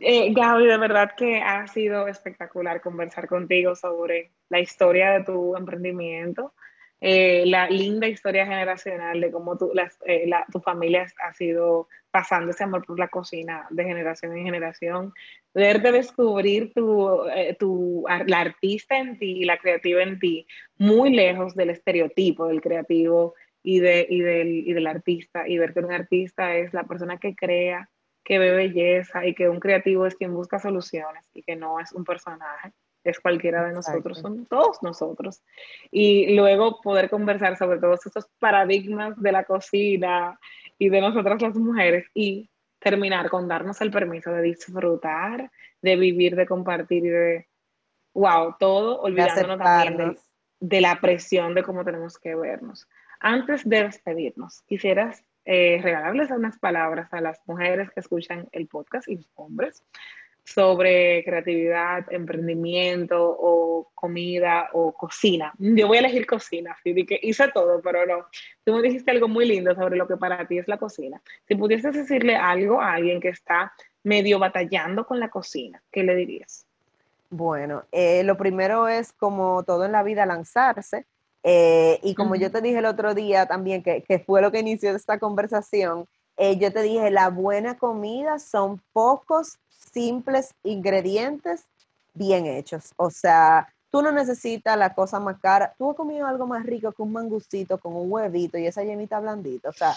eh, Gaby, de verdad que ha sido espectacular conversar contigo sobre la historia de tu emprendimiento, eh, la linda historia generacional de cómo tu, eh, tu familia ha sido pasando ese amor por la cocina de generación en generación, verte descubrir tu, eh, tu, la artista en ti la creativa en ti, muy lejos del estereotipo del creativo y, de, y, del, y del artista, y ver que un artista es la persona que crea, que ve belleza y que un creativo es quien busca soluciones y que no es un personaje, es cualquiera de nosotros, Exacto. son todos nosotros. Y luego poder conversar sobre todos estos paradigmas de la cocina y de nosotras las mujeres y terminar con darnos el permiso de disfrutar, de vivir, de compartir y de, wow, todo De olvidándonos también del- aceptarnos. de la presión de cómo tenemos que vernos. Antes de despedirnos, quisieras eh, regalarles unas palabras a las mujeres que escuchan el podcast y los hombres sobre creatividad, emprendimiento o comida o cocina. Yo voy a elegir cocina, así que hice todo, pero no. Tú me dijiste algo muy lindo sobre lo que para ti es la cocina. Si pudieses decirle algo a alguien que está medio batallando con la cocina, ¿qué le dirías? Bueno, eh, lo primero es como todo en la vida lanzarse. Eh, y como yo te dije el otro día también, que, que fue lo que inició esta conversación, eh, yo te dije, la buena comida son pocos simples ingredientes bien hechos. O sea, tú no necesitas la cosa más cara. Tú has comido algo más rico que un mangucito con un huevito y esa yemita blandita. O sea,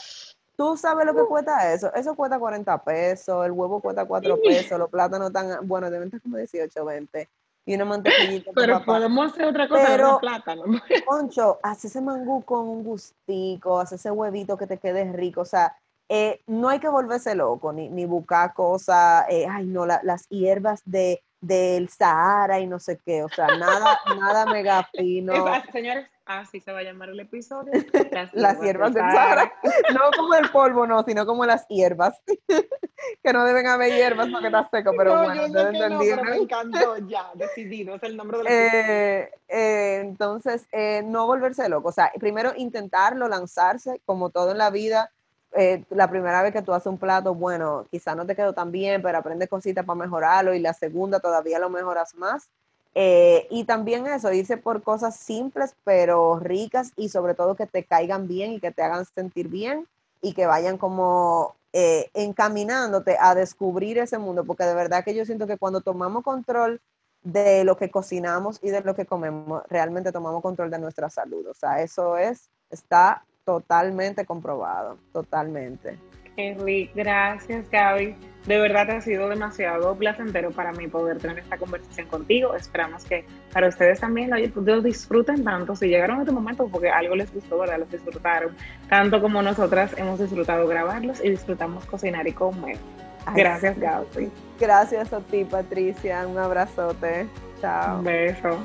tú sabes lo que cuesta eso. Eso cuesta 40 pesos, el huevo cuesta 4 pesos, los plátanos están, bueno, deben estar como 18, 20 y una mantequillita. Pero podemos hacer otra cosa Pero, plátano. Concho, hace ese mangú con un gustico, hace ese huevito que te quede rico. O sea, eh, no hay que volverse loco, ni, ni buscar cosas, eh, ay no, las hierbas de, del Sahara y no sé qué, o sea, nada, nada mega fino. Señores, así se va a llamar el episodio. Las, hierbas, del Sahara. No como el polvo, no, sino como las hierbas. que no deben haber hierbas porque está seco, pero bueno, yo. No, me encantó ya, decidido, es el nombre del eh, eh, Entonces, no volverse loco, o sea, primero intentarlo, lanzarse, como todo en la vida, eh, la primera vez que tú haces un plato, bueno, quizá no te quedó tan bien, pero aprendes cositas para mejorarlo y la segunda todavía lo mejoras más. Eh, y también eso, irse por cosas simples pero ricas y sobre todo que te caigan bien y que te hagan sentir bien y que vayan como eh, encaminándote a descubrir ese mundo, porque de verdad que yo siento que cuando tomamos control de lo que cocinamos y de lo que comemos, realmente tomamos control de nuestra salud. O sea, eso es, está totalmente comprobado, totalmente. Henry, gracias Gaby. De verdad ha sido demasiado placentero para mí poder tener esta conversación contigo. Esperamos que para ustedes también lo, disfruten tanto. Si llegaron a este momento porque algo les gustó, ¿verdad? Los disfrutaron. Tanto como nosotras hemos disfrutado grabarlos y disfrutamos cocinar y comer. Gracias Gaby. Gracias a ti Patricia. Un abrazote. Chao. Un beso.